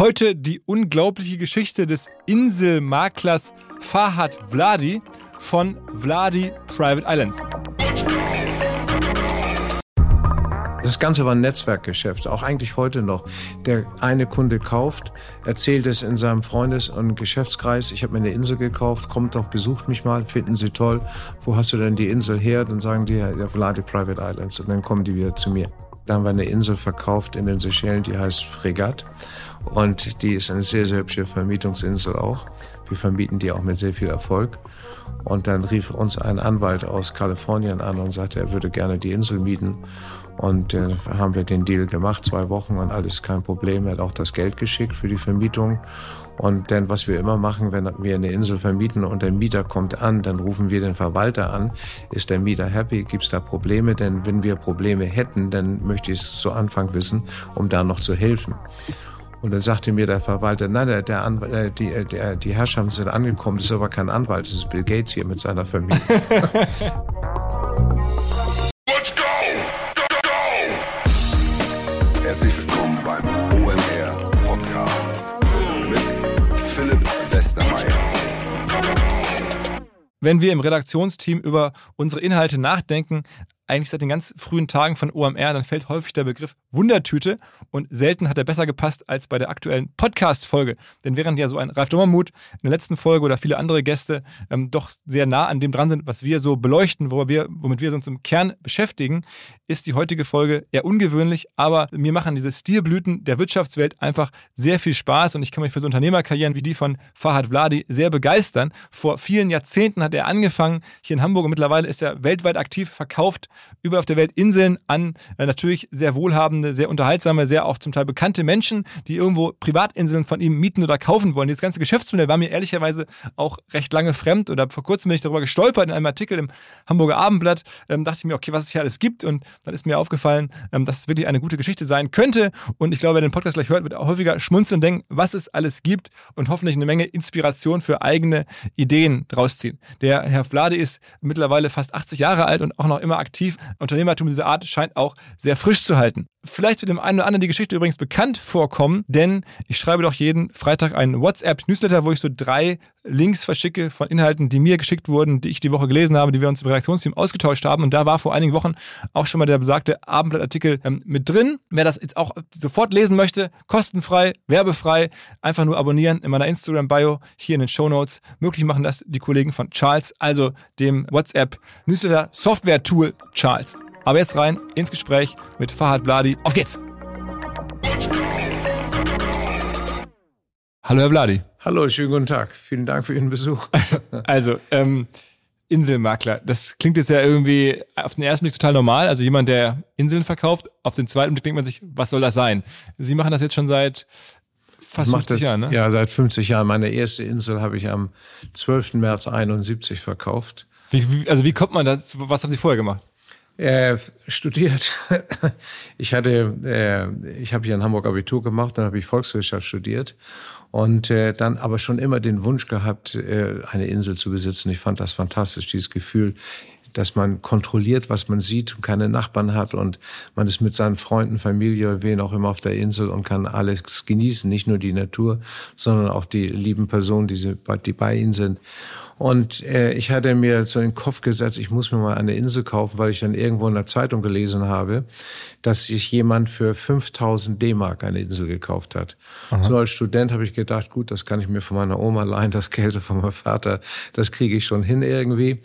Heute die unglaubliche Geschichte des Inselmaklers Fahad Vladi von Vladi Private Islands. Das Ganze war ein Netzwerkgeschäft, auch eigentlich heute noch. Der eine Kunde kauft, erzählt es in seinem Freundes- und Geschäftskreis, ich habe mir eine Insel gekauft, kommt doch, besucht mich mal, finden Sie toll. Wo hast du denn die Insel her? Dann sagen die, ja, Vladi Private Islands. Und dann kommen die wieder zu mir. Da haben wir eine Insel verkauft in den Seychellen, die heißt Fregat. Und die ist eine sehr, sehr hübsche Vermietungsinsel auch. Wir vermieten die auch mit sehr viel Erfolg. Und dann rief uns ein Anwalt aus Kalifornien an und sagte, er würde gerne die Insel mieten. Und äh, haben wir den Deal gemacht, zwei Wochen und alles kein Problem. Er hat auch das Geld geschickt für die Vermietung. Und dann, was wir immer machen, wenn wir eine Insel vermieten und der Mieter kommt an, dann rufen wir den Verwalter an. Ist der Mieter happy? Gibt es da Probleme? Denn wenn wir Probleme hätten, dann möchte ich es zu Anfang wissen, um da noch zu helfen. Und dann sagte mir der Verwalter, nein, der, der, äh, die, äh, der, die Herrschaften sind angekommen, das ist aber kein Anwalt, das ist Bill Gates hier mit seiner Familie. wenn wir im Redaktionsteam über unsere Inhalte nachdenken, eigentlich seit den ganz frühen Tagen von OMR, dann fällt häufig der Begriff Wundertüte und selten hat er besser gepasst als bei der aktuellen Podcast-Folge. Denn während ja so ein Ralf Dommermuth in der letzten Folge oder viele andere Gäste ähm, doch sehr nah an dem dran sind, was wir so beleuchten, wo wir, womit wir uns im Kern beschäftigen, ist die heutige Folge eher ungewöhnlich, aber mir machen diese Stilblüten der Wirtschaftswelt einfach sehr viel Spaß und ich kann mich für so Unternehmerkarrieren wie die von Fahad Vladi sehr begeistern. Vor vielen Jahrzehnten hat er angefangen hier in Hamburg und mittlerweile ist er weltweit aktiv, verkauft überall auf der Welt Inseln an äh, natürlich sehr wohlhabende, sehr unterhaltsame, sehr auch zum Teil bekannte Menschen, die irgendwo Privatinseln von ihm mieten oder kaufen wollen. Dieses ganze Geschäftsmodell war mir ehrlicherweise auch recht lange fremd oder vor kurzem bin ich darüber gestolpert in einem Artikel im Hamburger Abendblatt. Ähm, dachte ich mir, okay, was es hier alles gibt und dann ist mir aufgefallen, ähm, dass es wirklich eine gute Geschichte sein könnte und ich glaube, wer den Podcast gleich hört, wird auch häufiger schmunzeln und denken, was es alles gibt und hoffentlich eine Menge Inspiration für eigene Ideen draus ziehen. Der Herr Vlade ist mittlerweile fast 80 Jahre alt und auch noch immer aktiv. Unternehmertum dieser Art scheint auch sehr frisch zu halten. Vielleicht wird dem einen oder anderen die Geschichte übrigens bekannt vorkommen, denn ich schreibe doch jeden Freitag einen WhatsApp-Newsletter, wo ich so drei Links verschicke von Inhalten, die mir geschickt wurden, die ich die Woche gelesen habe, die wir uns im Redaktionsteam ausgetauscht haben. Und da war vor einigen Wochen auch schon mal der besagte Abendblattartikel ähm, mit drin. Wer das jetzt auch sofort lesen möchte, kostenfrei, werbefrei, einfach nur abonnieren in meiner Instagram-Bio hier in den Show Notes. Möglich machen das die Kollegen von Charles, also dem WhatsApp-Newsletter-Software-Tool Charles. Aber jetzt rein ins Gespräch mit Fahad Bladi. Auf geht's! Hallo, Herr Bladi. Hallo, schönen guten Tag. Vielen Dank für Ihren Besuch. also, ähm, Inselmakler, das klingt jetzt ja irgendwie auf den ersten Blick total normal. Also jemand, der Inseln verkauft, auf den zweiten Blick denkt man sich, was soll das sein? Sie machen das jetzt schon seit fast 50 das, Jahren, ne? Ja, seit 50 Jahren. Meine erste Insel habe ich am 12. März 71 verkauft. Wie, also wie kommt man da? Was haben Sie vorher gemacht? Äh, studiert. Ich hatte, äh, ich habe hier in Hamburg Abitur gemacht, dann habe ich Volkswirtschaft studiert und äh, dann aber schon immer den Wunsch gehabt, äh, eine Insel zu besitzen. Ich fand das fantastisch, dieses Gefühl, dass man kontrolliert, was man sieht und keine Nachbarn hat und man ist mit seinen Freunden, Familie, wen auch immer auf der Insel und kann alles genießen, nicht nur die Natur, sondern auch die lieben Personen, die, die bei ihnen sind. Und äh, ich hatte mir so in den Kopf gesetzt, ich muss mir mal eine Insel kaufen, weil ich dann irgendwo in der Zeitung gelesen habe, dass sich jemand für 5000 D-Mark eine Insel gekauft hat. Aha. So als Student habe ich gedacht, gut, das kann ich mir von meiner Oma leihen, das Geld von meinem Vater, das kriege ich schon hin irgendwie.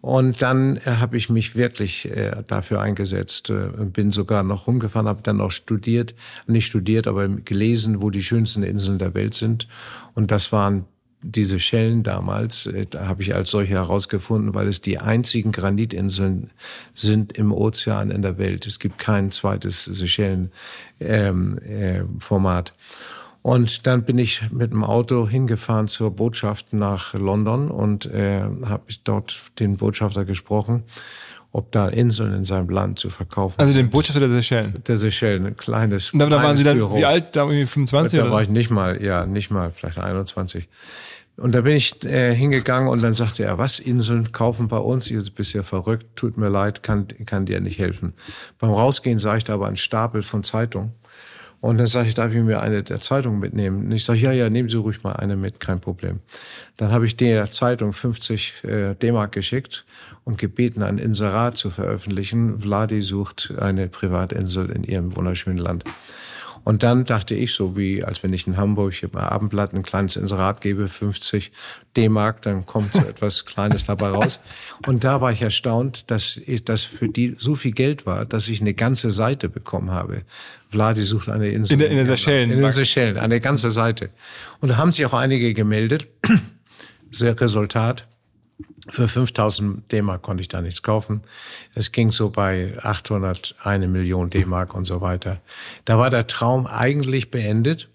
Und dann äh, habe ich mich wirklich äh, dafür eingesetzt, äh, bin sogar noch rumgefahren, habe dann auch studiert, nicht studiert, aber gelesen, wo die schönsten Inseln der Welt sind. Und das waren diese Schellen damals, äh, da habe ich als solche herausgefunden, weil es die einzigen Granitinseln sind im Ozean in der Welt. Es gibt kein zweites Seychellen-Format. Ähm, äh, und dann bin ich mit dem Auto hingefahren zur Botschaft nach London und äh, habe dort den Botschafter gesprochen ob da Inseln in seinem Land zu verkaufen Also den Botschafter der Seychellen? Der Seychellen, ein kleines Und da, da waren Sie dann, Büro. wie alt? Da irgendwie 25 Da oder? war ich nicht mal, ja, nicht mal, vielleicht 21. Und da bin ich äh, hingegangen und dann sagte er, was, Inseln kaufen bei uns? Ihr bist ja verrückt, tut mir leid, kann, kann dir nicht helfen. Beim Rausgehen sah ich da aber einen Stapel von Zeitungen. Und dann sage ich, darf ich mir eine der Zeitungen mitnehmen? Und ich sage, ja, ja, nehmen Sie ruhig mal eine mit, kein Problem. Dann habe ich der Zeitung 50 äh, D-Mark geschickt und gebeten, ein Inserat zu veröffentlichen. Vladi sucht eine Privatinsel in ihrem wunderschönen Land. Und dann dachte ich, so wie als wenn ich in Hamburg im Abendblatt ein kleines Inserat gebe, 50 D-Mark, dann kommt so etwas Kleines dabei raus. Und da war ich erstaunt, dass das für die so viel Geld war, dass ich eine ganze Seite bekommen habe. Vladi sucht eine Insel. In, der, in den Seychellen. In den Seychellen, eine ganze Seite. Und da haben sich auch einige gemeldet. Sehr Resultat. Für 5000 D-Mark konnte ich da nichts kaufen. Es ging so bei 800, eine Million D-Mark und so weiter. Da war der Traum eigentlich beendet.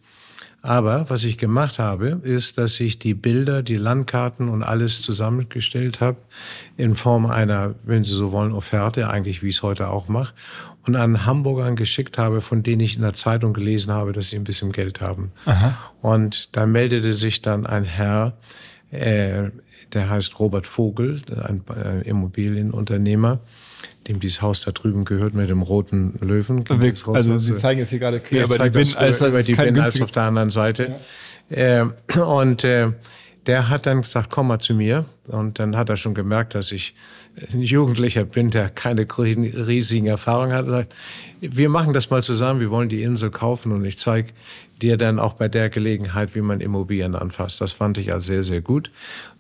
Aber was ich gemacht habe, ist, dass ich die Bilder, die Landkarten und alles zusammengestellt habe in Form einer, wenn Sie so wollen, Offerte, eigentlich wie ich es heute auch mache, und an Hamburgern geschickt habe, von denen ich in der Zeitung gelesen habe, dass sie ein bisschen Geld haben. Aha. Und da meldete sich dann ein Herr, äh, der heißt Robert Vogel, ein Immobilienunternehmer, dem dieses Haus da drüben gehört mit dem roten Löwen. Wir, also Sie zeigen jetzt hier gerade quer über die Bin, als, über die Bin als auf der anderen Seite. Ja. Äh, und äh, der hat dann gesagt, komm mal zu mir. Und dann hat er schon gemerkt, dass ich ein Jugendlicher bin, der keine riesigen Erfahrungen hat. Er sagt, wir machen das mal zusammen, wir wollen die Insel kaufen und ich zeige dir dann auch bei der Gelegenheit, wie man Immobilien anfasst. Das fand ich also sehr, sehr gut.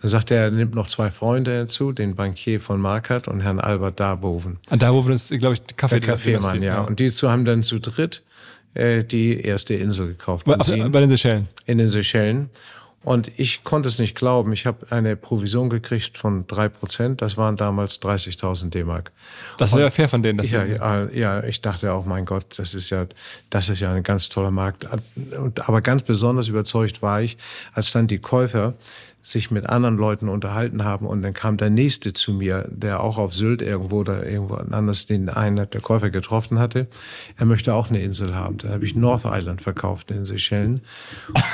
Dann sagt er, er nimmt noch zwei Freunde hinzu, den Bankier von Markert und Herrn Albert Darboven. Ah, Darboven ist, glaube ich, Kaffee der Kaffeemann, ja. Und die zwei haben dann zu dritt äh, die erste Insel gekauft. Bei, bei den Seychellen? In den Seychellen. Und ich konnte es nicht glauben. Ich habe eine Provision gekriegt von drei Prozent. Das waren damals 30.000 D-Mark. Das war ja fair von denen. Das ja, ja, ja, ich dachte auch, mein Gott, das ist ja, das ist ja ein ganz toller Markt. Aber ganz besonders überzeugt war ich, als dann die Käufer sich mit anderen Leuten unterhalten haben und dann kam der nächste zu mir, der auch auf Sylt irgendwo oder irgendwo anders den einen der Käufer getroffen hatte. Er möchte auch eine Insel haben. Dann habe ich North Island verkauft in Seychellen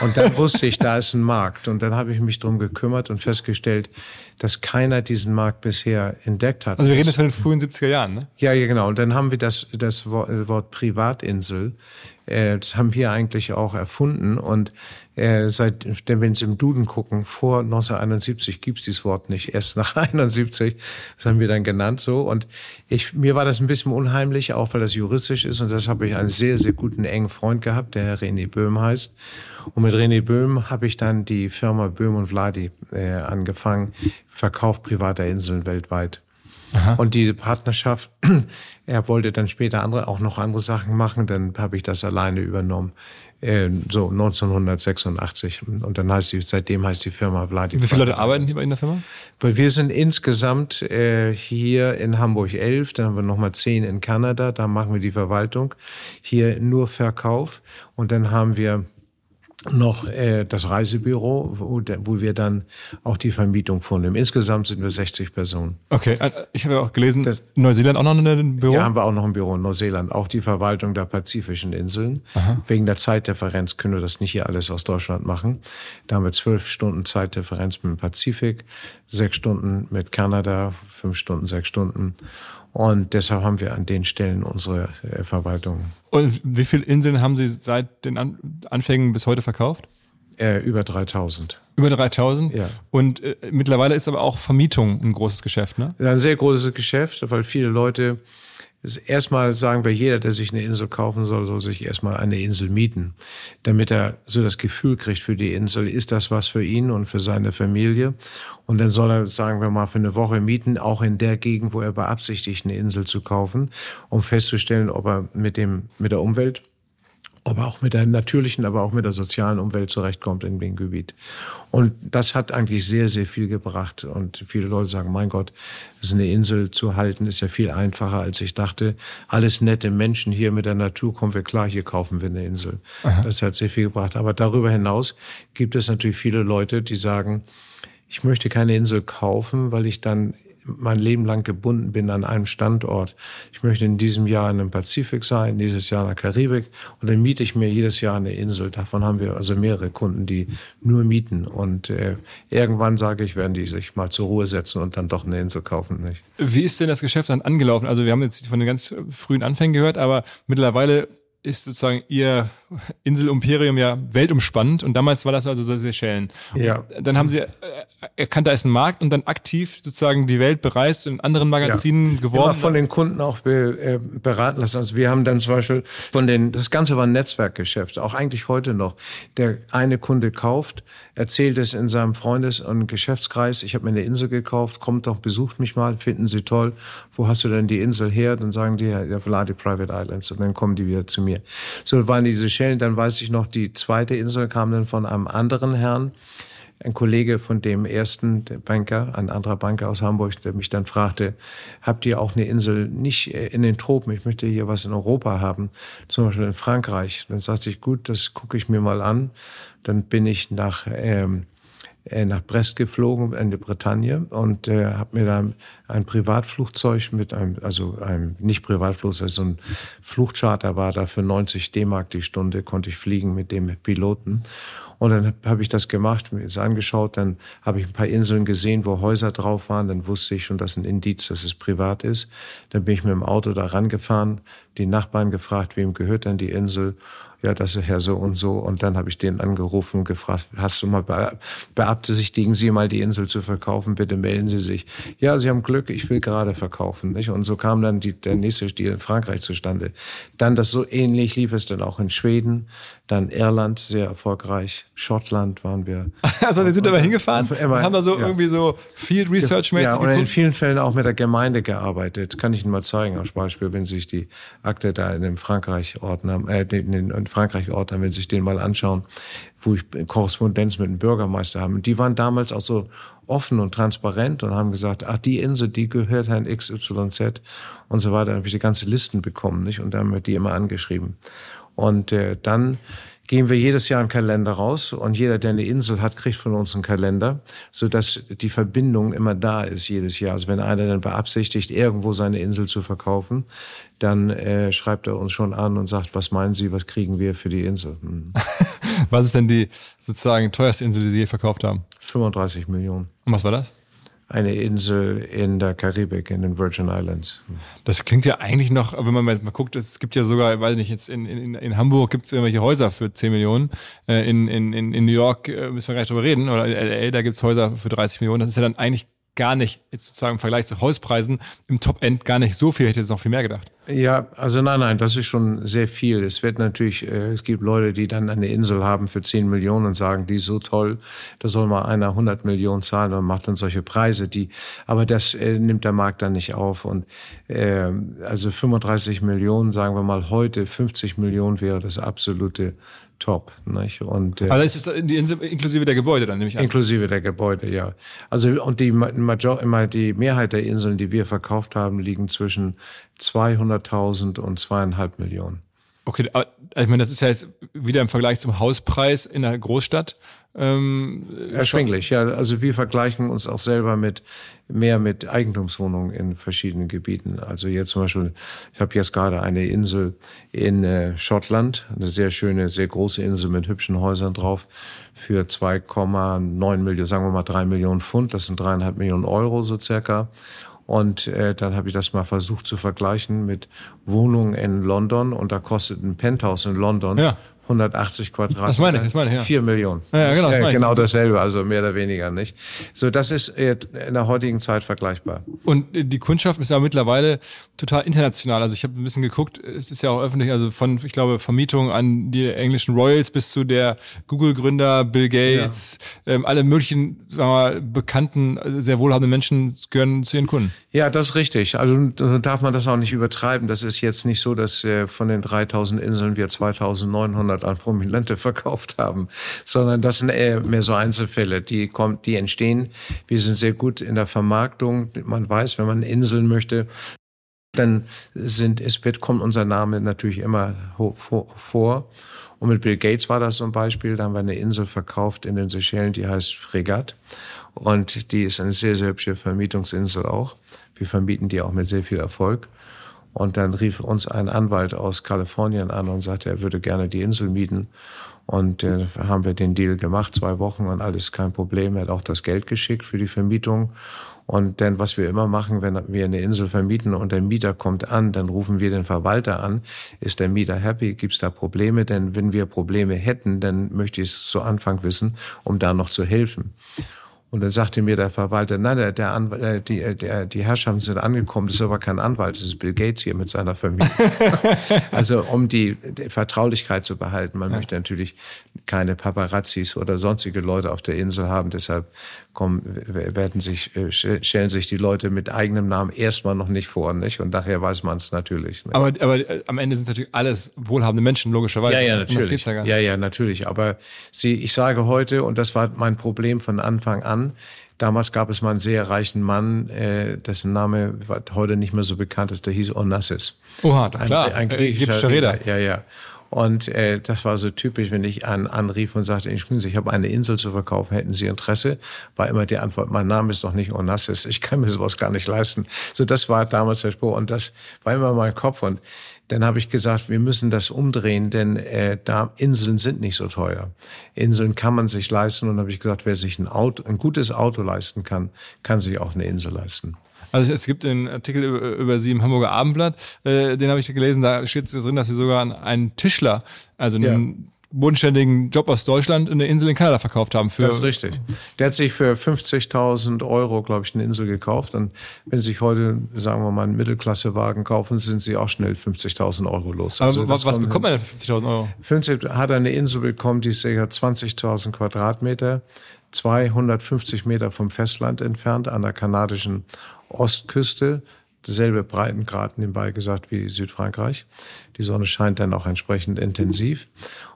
und dann wusste ich, da ist ein Markt und dann habe ich mich drum gekümmert und festgestellt, dass keiner diesen Markt bisher entdeckt hat. Also wir reden jetzt von den frühen 70er Jahren, ne? Ja, ja, genau. Und dann haben wir das, das Wort Privatinsel äh, das haben wir eigentlich auch erfunden. Und äh, seit, wenn Sie im Duden gucken, vor 1971 gibt's dieses Wort nicht. Erst nach 71, das haben wir dann genannt so. Und ich, mir war das ein bisschen unheimlich, auch weil das juristisch ist. Und das habe ich einen sehr, sehr guten, engen Freund gehabt, der Herr René Böhm heißt. Und mit René Böhm habe ich dann die Firma Böhm und Vladi äh, angefangen, Verkauf privater Inseln weltweit. Aha. Und diese Partnerschaft, er wollte dann später andere, auch noch andere Sachen machen, dann habe ich das alleine übernommen. Äh, so 1986. Und dann heißt die, seitdem heißt die Firma Vladi. Wie viele Leute arbeiten hier bei in der Firma? Wir sind insgesamt äh, hier in Hamburg elf, dann haben wir nochmal zehn in Kanada, da machen wir die Verwaltung. Hier nur Verkauf. Und dann haben wir noch äh, das Reisebüro, wo, wo wir dann auch die Vermietung vornehmen. Insgesamt sind wir 60 Personen. Okay, äh, ich habe ja auch gelesen, das, Neuseeland auch noch ein Büro? Ja, haben wir auch noch ein Büro in Neuseeland, auch die Verwaltung der pazifischen Inseln. Aha. Wegen der Zeitdifferenz können wir das nicht hier alles aus Deutschland machen. Da haben wir zwölf Stunden Zeitdifferenz mit dem Pazifik, sechs Stunden mit Kanada, fünf Stunden, sechs Stunden. Und deshalb haben wir an den Stellen unsere äh, Verwaltung. Und wie viele Inseln haben Sie seit den Anfängen bis heute verkauft? Äh, über 3000. Über 3000? Ja. Und äh, mittlerweile ist aber auch Vermietung ein großes Geschäft, ne? Ja, ein sehr großes Geschäft, weil viele Leute Erstmal sagen wir, jeder, der sich eine Insel kaufen soll, soll sich erstmal eine Insel mieten, damit er so das Gefühl kriegt für die Insel, ist das was für ihn und für seine Familie. Und dann soll er, sagen wir mal, für eine Woche mieten, auch in der Gegend, wo er beabsichtigt, eine Insel zu kaufen, um festzustellen, ob er mit dem, mit der Umwelt aber auch mit der natürlichen, aber auch mit der sozialen Umwelt zurechtkommt in dem Gebiet. Und das hat eigentlich sehr, sehr viel gebracht. Und viele Leute sagen, mein Gott, ist eine Insel zu halten, ist ja viel einfacher, als ich dachte. Alles nette Menschen hier mit der Natur, kommen wir klar, hier kaufen wir eine Insel. Aha. Das hat sehr viel gebracht. Aber darüber hinaus gibt es natürlich viele Leute, die sagen, ich möchte keine Insel kaufen, weil ich dann mein Leben lang gebunden bin an einem Standort. Ich möchte in diesem Jahr in dem Pazifik sein, dieses Jahr in der Karibik und dann miete ich mir jedes Jahr eine Insel. Davon haben wir also mehrere Kunden, die nur mieten und äh, irgendwann sage ich, werden die sich mal zur Ruhe setzen und dann doch eine Insel kaufen. Nicht? Wie ist denn das Geschäft dann angelaufen? Also wir haben jetzt von den ganz frühen Anfängen gehört, aber mittlerweile ist sozusagen ihr Inselimperium ja weltumspannend und damals war das also so Seychellen. Ja. Dann haben sie äh, erkannt, da ist ein Markt und dann aktiv sozusagen die Welt bereist und in anderen Magazinen ja. geworben. Immer von den Kunden auch be, äh, beraten lassen. Also wir haben dann zum Beispiel von den, das Ganze war ein Netzwerkgeschäft, auch eigentlich heute noch. Der eine Kunde kauft, erzählt es in seinem Freundes- und Geschäftskreis, ich habe mir eine Insel gekauft, kommt doch, besucht mich mal, finden Sie toll. Wo hast du denn die Insel her? Dann sagen die, ja, Vladi Private Islands und dann kommen die wieder zu mir. So waren diese Schellen, dann weiß ich noch, die zweite Insel kam dann von einem anderen Herrn, ein Kollege von dem ersten Banker, ein anderer Banker aus Hamburg, der mich dann fragte, habt ihr auch eine Insel nicht in den Tropen? Ich möchte hier was in Europa haben, zum Beispiel in Frankreich. Dann sagte ich, gut, das gucke ich mir mal an. Dann bin ich nach ähm, äh, nach Brest geflogen in die Bretagne und äh, habe mir dann ein Privatflugzeug mit einem, also einem nicht Privatflugzeug, so ein Flugcharter war da für 90 D-Mark die Stunde, konnte ich fliegen mit dem Piloten. Und dann habe ich das gemacht, mir das angeschaut, dann habe ich ein paar Inseln gesehen, wo Häuser drauf waren, dann wusste ich schon, dass ein Indiz, dass es privat ist. Dann bin ich mit dem Auto da rangefahren, die Nachbarn gefragt, wem gehört denn die Insel? Ja, das ist Herr so und so. Und dann habe ich den angerufen und gefragt, hast du mal beabsichtigen Sie mal die Insel zu verkaufen? Bitte melden Sie sich. Ja, Sie haben Glück, ich will gerade verkaufen. Nicht? Und so kam dann die, der nächste Stil in Frankreich zustande. Dann das so ähnlich lief es dann auch in Schweden, dann Irland sehr erfolgreich, Schottland waren wir. Also Sie sind aber hingefahren und haben da so ja. irgendwie so Field Research mäßig Ja, und in vielen Fällen auch mit der Gemeinde gearbeitet. Kann ich Ihnen mal zeigen als Beispiel, wenn Sie sich die Akte da in dem Frankreich ordnen, äh, in, in, in Frankreich ordnen, wenn Sie sich den mal anschauen, wo ich Korrespondenz mit dem Bürgermeister haben. Und die waren damals auch so offen und transparent und haben gesagt, ach, die Insel, die gehört Herrn XYZ und so weiter. Dann habe ich die ganze Listen bekommen, nicht? Und dann haben wir die immer angeschrieben. Und äh, dann gehen wir jedes Jahr einen Kalender raus und jeder, der eine Insel hat, kriegt von uns einen Kalender, so dass die Verbindung immer da ist jedes Jahr. Also wenn einer dann beabsichtigt, irgendwo seine Insel zu verkaufen, dann äh, schreibt er uns schon an und sagt, was meinen Sie, was kriegen wir für die Insel? Hm. was ist denn die sozusagen teuerste Insel, die Sie je verkauft haben? 35 Millionen. Und was war das? Eine Insel in der Karibik, in den Virgin Islands. Das klingt ja eigentlich noch, wenn man mal guckt, es gibt ja sogar, weiß nicht, jetzt in, in, in Hamburg gibt es irgendwelche Häuser für 10 Millionen. Äh, in, in, in New York äh, müssen wir gar nicht drüber reden. Oder in LA, da gibt es Häuser für 30 Millionen. Das ist ja dann eigentlich gar nicht, jetzt sozusagen im Vergleich zu Hauspreisen, im Top-End gar nicht so viel. Ich hätte jetzt noch viel mehr gedacht. Ja, also nein, nein, das ist schon sehr viel. Es wird natürlich, äh, es gibt Leute, die dann eine Insel haben für 10 Millionen und sagen, die ist so toll, da soll mal einer 100 Millionen zahlen und macht dann solche Preise, die, aber das äh, nimmt der Markt dann nicht auf und äh, also 35 Millionen, sagen wir mal heute, 50 Millionen wäre das absolute top. Nicht? Und, äh, also ist es die Insel inklusive der Gebäude dann, nehme ich an? Inklusive der Gebäude, ja. Also und die, Major, immer die Mehrheit der Inseln, die wir verkauft haben, liegen zwischen 200.000 und zweieinhalb Millionen. Okay, aber ich meine, das ist ja jetzt wieder im Vergleich zum Hauspreis in einer Großstadt. Ähm, Erschwinglich, ja. Also wir vergleichen uns auch selber mit mehr mit Eigentumswohnungen in verschiedenen Gebieten. Also jetzt zum Beispiel, ich habe jetzt gerade eine Insel in äh, Schottland, eine sehr schöne, sehr große Insel mit hübschen Häusern drauf für 2,9 Millionen, sagen wir mal drei Millionen Pfund. Das sind dreieinhalb Millionen Euro so circa. Und äh, dann habe ich das mal versucht zu vergleichen mit Wohnungen in London und da kostet ein Penthouse in London ja. 180 Quadratmeter. Das meine ich, das meine ich, ja. 4 Millionen. Ja, ja genau, das meine genau dasselbe, also mehr oder weniger, nicht? So, das ist in der heutigen Zeit vergleichbar. Und die Kundschaft ist ja mittlerweile total international. Also ich habe ein bisschen geguckt, es ist ja auch öffentlich, also von, ich glaube, Vermietung an die englischen Royals bis zu der Google-Gründer Bill Gates, ja. ähm, alle möglichen, sagen wir mal, bekannten, sehr wohlhabenden Menschen gehören zu ihren Kunden. Ja, das ist richtig. Also darf man das auch nicht übertreiben. Das ist jetzt nicht so, dass äh, von den 3000 Inseln wir 2900 500 an Prominente verkauft haben, sondern das sind eher mehr so Einzelfälle, die kommen, die entstehen. Wir sind sehr gut in der Vermarktung. Man weiß, wenn man Inseln möchte, dann sind, es wird, kommt unser Name natürlich immer vor. Und mit Bill Gates war das so ein Beispiel. Da haben wir eine Insel verkauft in den Seychellen, die heißt Fregat. Und die ist eine sehr, sehr hübsche Vermietungsinsel auch. Wir vermieten die auch mit sehr viel Erfolg. Und dann rief uns ein Anwalt aus Kalifornien an und sagte, er würde gerne die Insel mieten. Und äh, haben wir den Deal gemacht, zwei Wochen und alles kein Problem. Er hat auch das Geld geschickt für die Vermietung. Und denn was wir immer machen, wenn wir eine Insel vermieten und der Mieter kommt an, dann rufen wir den Verwalter an. Ist der Mieter happy? Gibt es da Probleme? Denn wenn wir Probleme hätten, dann möchte ich es zu Anfang wissen, um da noch zu helfen. Und dann sagte mir der Verwalter, nein, der, der, Anwalt, äh, die, äh, der, die Herrschaften sind angekommen, das ist aber kein Anwalt, das ist Bill Gates hier mit seiner Familie. also um die, die, Vertraulichkeit zu behalten. Man ja. möchte natürlich keine Paparazzis oder sonstige Leute auf der Insel haben, deshalb kommen, werden sich, äh, stellen sich die Leute mit eigenem Namen erstmal noch nicht vor, nicht? Und daher weiß man es natürlich. Nicht? Aber, aber am Ende sind es natürlich alles wohlhabende Menschen, logischerweise. Ja, ja, natürlich. Ja, ja, ja, natürlich. Aber sie, ich sage heute, und das war mein Problem von Anfang an, Damals gab es mal einen sehr reichen Mann, äh, dessen Name heute nicht mehr so bekannt ist, der hieß Onassis. Oha, klar. Ein, ein äh, griechischer Räder. Ja, ja. Und äh, das war so typisch, wenn ich an, anrief und sagte, ich habe eine Insel zu verkaufen, hätten Sie Interesse? War immer die Antwort, mein Name ist doch nicht Onassis, ich kann mir sowas gar nicht leisten. So, das war damals der Spruch und das war immer mein Kopf. Und dann habe ich gesagt, wir müssen das umdrehen, denn äh, da Inseln sind nicht so teuer. Inseln kann man sich leisten und habe ich gesagt, wer sich ein Auto, ein gutes Auto leisten kann, kann sich auch eine Insel leisten. Also es gibt einen Artikel über, über Sie im Hamburger Abendblatt, äh, den habe ich gelesen, da steht drin, dass Sie sogar einen Tischler, also einen ja bodenständigen Job aus Deutschland eine Insel in Kanada verkauft haben. Für das ist richtig. Der hat sich für 50.000 Euro, glaube ich, eine Insel gekauft. Und wenn Sie sich heute, sagen wir mal, einen Mittelklassewagen kaufen, sind Sie auch schnell 50.000 Euro los. Aber also was, was bekommt man denn für 50.000 Euro? 50 hat er eine Insel bekommen, die ist ca. 20.000 Quadratmeter, 250 Meter vom Festland entfernt an der kanadischen Ostküste selbe Breitengrad nebenbei gesagt wie Südfrankreich. Die Sonne scheint dann auch entsprechend intensiv.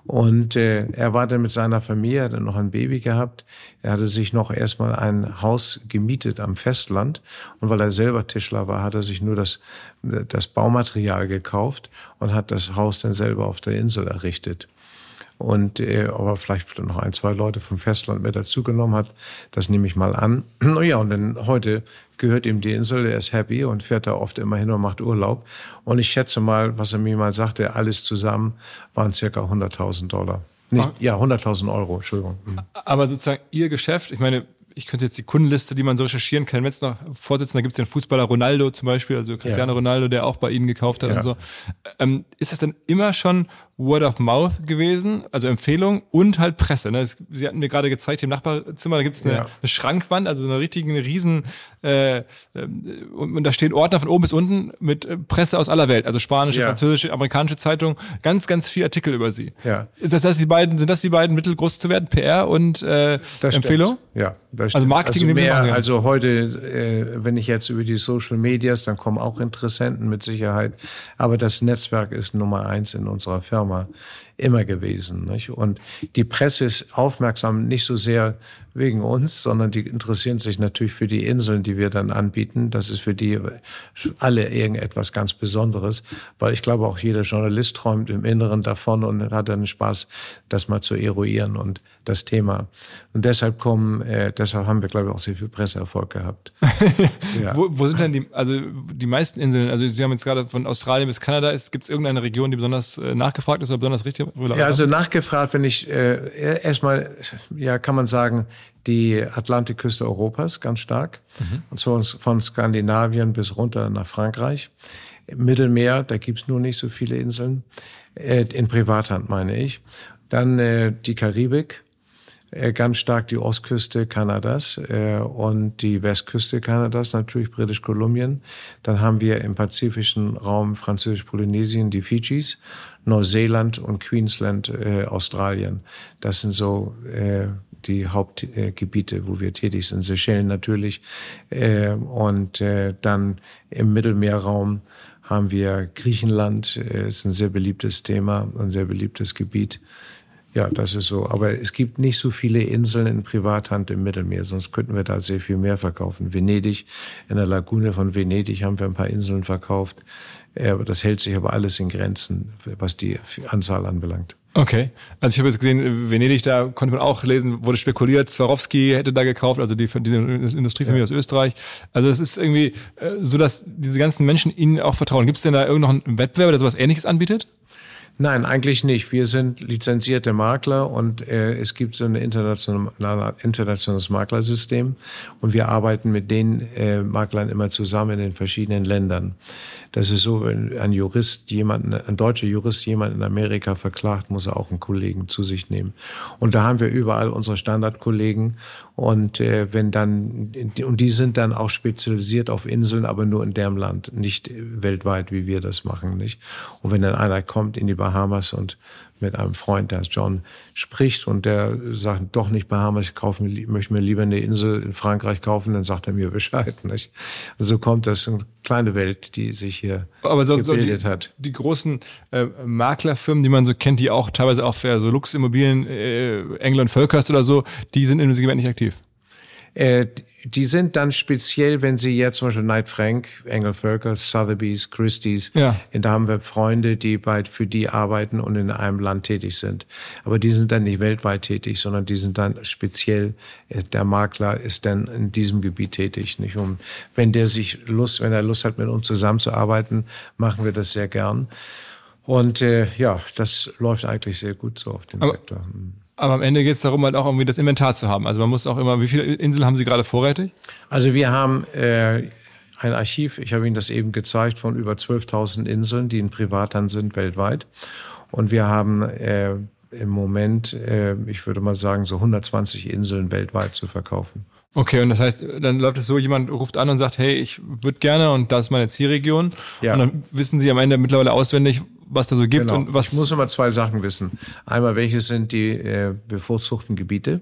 Und äh, er war dann mit seiner Familie, hat dann noch ein Baby gehabt. Er hatte sich noch erstmal ein Haus gemietet am Festland. Und weil er selber Tischler war, hat er sich nur das, das Baumaterial gekauft und hat das Haus dann selber auf der Insel errichtet und äh, aber vielleicht noch ein, zwei Leute vom Festland mit dazugenommen hat. Das nehme ich mal an. Naja, und dann heute gehört ihm die Insel, er ist happy und fährt da oft immer hin und macht Urlaub. Und ich schätze mal, was er mir mal sagte, alles zusammen waren circa 100.000 Dollar. Nicht, ah. ja, 100.000 Euro, Entschuldigung. Mhm. Aber sozusagen Ihr Geschäft, ich meine, ich könnte jetzt die Kundenliste, die man so recherchieren kann, wenn es noch vorsitzen, da gibt es den Fußballer Ronaldo zum Beispiel, also Cristiano ja. Ronaldo, der auch bei Ihnen gekauft hat ja. und so. Ähm, ist das dann immer schon Word of Mouth gewesen, also Empfehlung und halt Presse. Ne? Sie hatten mir gerade gezeigt, im Nachbarzimmer, da gibt es eine, ja. eine, Schrankwand, also eine richtige, eine riesen, äh, äh, und, und, da stehen Ordner von oben bis unten mit äh, Presse aus aller Welt, also spanische, ja. französische, amerikanische Zeitung, ganz, ganz viel Artikel über sie. Ja. Ist das, das die beiden, sind das die beiden Mittel, groß zu werden, PR und äh, Empfehlung? Stimmt. Ja, das Also Marketing also, mehr, also heute, äh, wenn ich jetzt über die Social Medias, dann kommen auch Interessenten mit Sicherheit, aber das Netzwerk ist Nummer eins in unserer Firma. Firma immer gewesen. Nicht? Und die Presse ist aufmerksam nicht so sehr wegen uns, sondern die interessieren sich natürlich für die Inseln, die wir dann anbieten. Das ist für die alle irgendetwas ganz Besonderes, weil ich glaube, auch jeder Journalist träumt im Inneren davon und hat dann Spaß, das mal zu eruieren und das Thema. Und deshalb kommen, äh, deshalb haben wir, glaube ich, auch sehr viel Presseerfolg gehabt. ja. wo, wo sind denn die, also die meisten Inseln? Also Sie haben jetzt gerade von Australien bis Kanada, gibt es irgendeine Region, die besonders äh, nachgefragt ist oder besonders richtig? Ja, also nachgefragt, wenn ich äh, erstmal, ja, kann man sagen, die Atlantikküste Europas ganz stark. Mhm. Und zwar von Skandinavien bis runter nach Frankreich. Mittelmeer, da gibt's nur nicht so viele Inseln. Äh, in Privathand meine ich. Dann äh, die Karibik, ganz stark die Ostküste Kanadas äh, und die Westküste Kanadas, natürlich Britisch-Kolumbien. Dann haben wir im pazifischen Raum Französisch-Polynesien die Fidschis, Neuseeland und Queensland, äh, Australien. Das sind so äh, die Hauptgebiete, äh, wo wir tätig sind. Seychellen natürlich. Äh, und äh, dann im Mittelmeerraum haben wir Griechenland, äh, ist ein sehr beliebtes Thema, ein sehr beliebtes Gebiet. Ja, das ist so. Aber es gibt nicht so viele Inseln in Privathand im Mittelmeer, sonst könnten wir da sehr viel mehr verkaufen. Venedig, in der Lagune von Venedig haben wir ein paar Inseln verkauft. Aber das hält sich aber alles in Grenzen, was die Anzahl anbelangt. Okay. Also ich habe jetzt gesehen, Venedig, da konnte man auch lesen, wurde spekuliert, Swarovski hätte da gekauft, also die, diese Industriefamilie ja. aus Österreich. Also es ist irgendwie äh, so, dass diese ganzen Menschen ihnen auch vertrauen. Gibt es denn da irgend noch einen Wettbewerber, der sowas ähnliches anbietet? Nein, eigentlich nicht. Wir sind lizenzierte Makler und äh, es gibt so ein international, internationales Maklersystem und wir arbeiten mit den äh, Maklern immer zusammen in den verschiedenen Ländern. Das ist so, wenn ein Jurist jemanden, ein deutscher Jurist jemanden in Amerika verklagt, muss er auch einen Kollegen zu sich nehmen. Und da haben wir überall unsere Standardkollegen und äh, wenn dann und die sind dann auch spezialisiert auf Inseln, aber nur in deren Land, nicht weltweit, wie wir das machen, nicht. Und wenn dann einer kommt in die Bahamas und mit einem Freund, der ist John, spricht und der sagt, doch nicht Bahamas, ich kaufe, möchte mir lieber eine Insel in Frankreich kaufen, dann sagt er mir Bescheid. Nicht? Und so kommt das eine kleine Welt, die sich hier Aber so, gebildet so die, hat. Die großen äh, Maklerfirmen, die man so kennt, die auch teilweise auch für so Luximmobilien, äh, England Völkerst oder so, die sind in dem Segment nicht aktiv. Äh, die sind dann speziell, wenn sie jetzt zum Beispiel Knight Frank, Engel Völker, Sotheby's, Christie's, ja. da haben wir Freunde, die bei, für die arbeiten und in einem Land tätig sind. Aber die sind dann nicht weltweit tätig, sondern die sind dann speziell, äh, der Makler ist dann in diesem Gebiet tätig. Nicht? Und wenn der sich Lust, wenn er Lust hat, mit uns zusammenzuarbeiten, machen wir das sehr gern. Und äh, ja, das läuft eigentlich sehr gut so auf dem Aber Sektor. Aber am Ende geht es darum, halt auch irgendwie das Inventar zu haben. Also man muss auch immer, wie viele Inseln haben Sie gerade vorrätig? Also wir haben äh, ein Archiv, ich habe Ihnen das eben gezeigt, von über 12.000 Inseln, die in Privathand sind weltweit. Und wir haben äh, im Moment, äh, ich würde mal sagen, so 120 Inseln weltweit zu verkaufen. Okay, und das heißt, dann läuft es so, jemand ruft an und sagt, hey, ich würde gerne und das ist meine Zielregion. Ja. Und dann wissen Sie am Ende mittlerweile auswendig, was da so gibt Genau. und was. Ich muss immer zwei Sachen wissen. Einmal, welche sind die äh, bevorzugten Gebiete?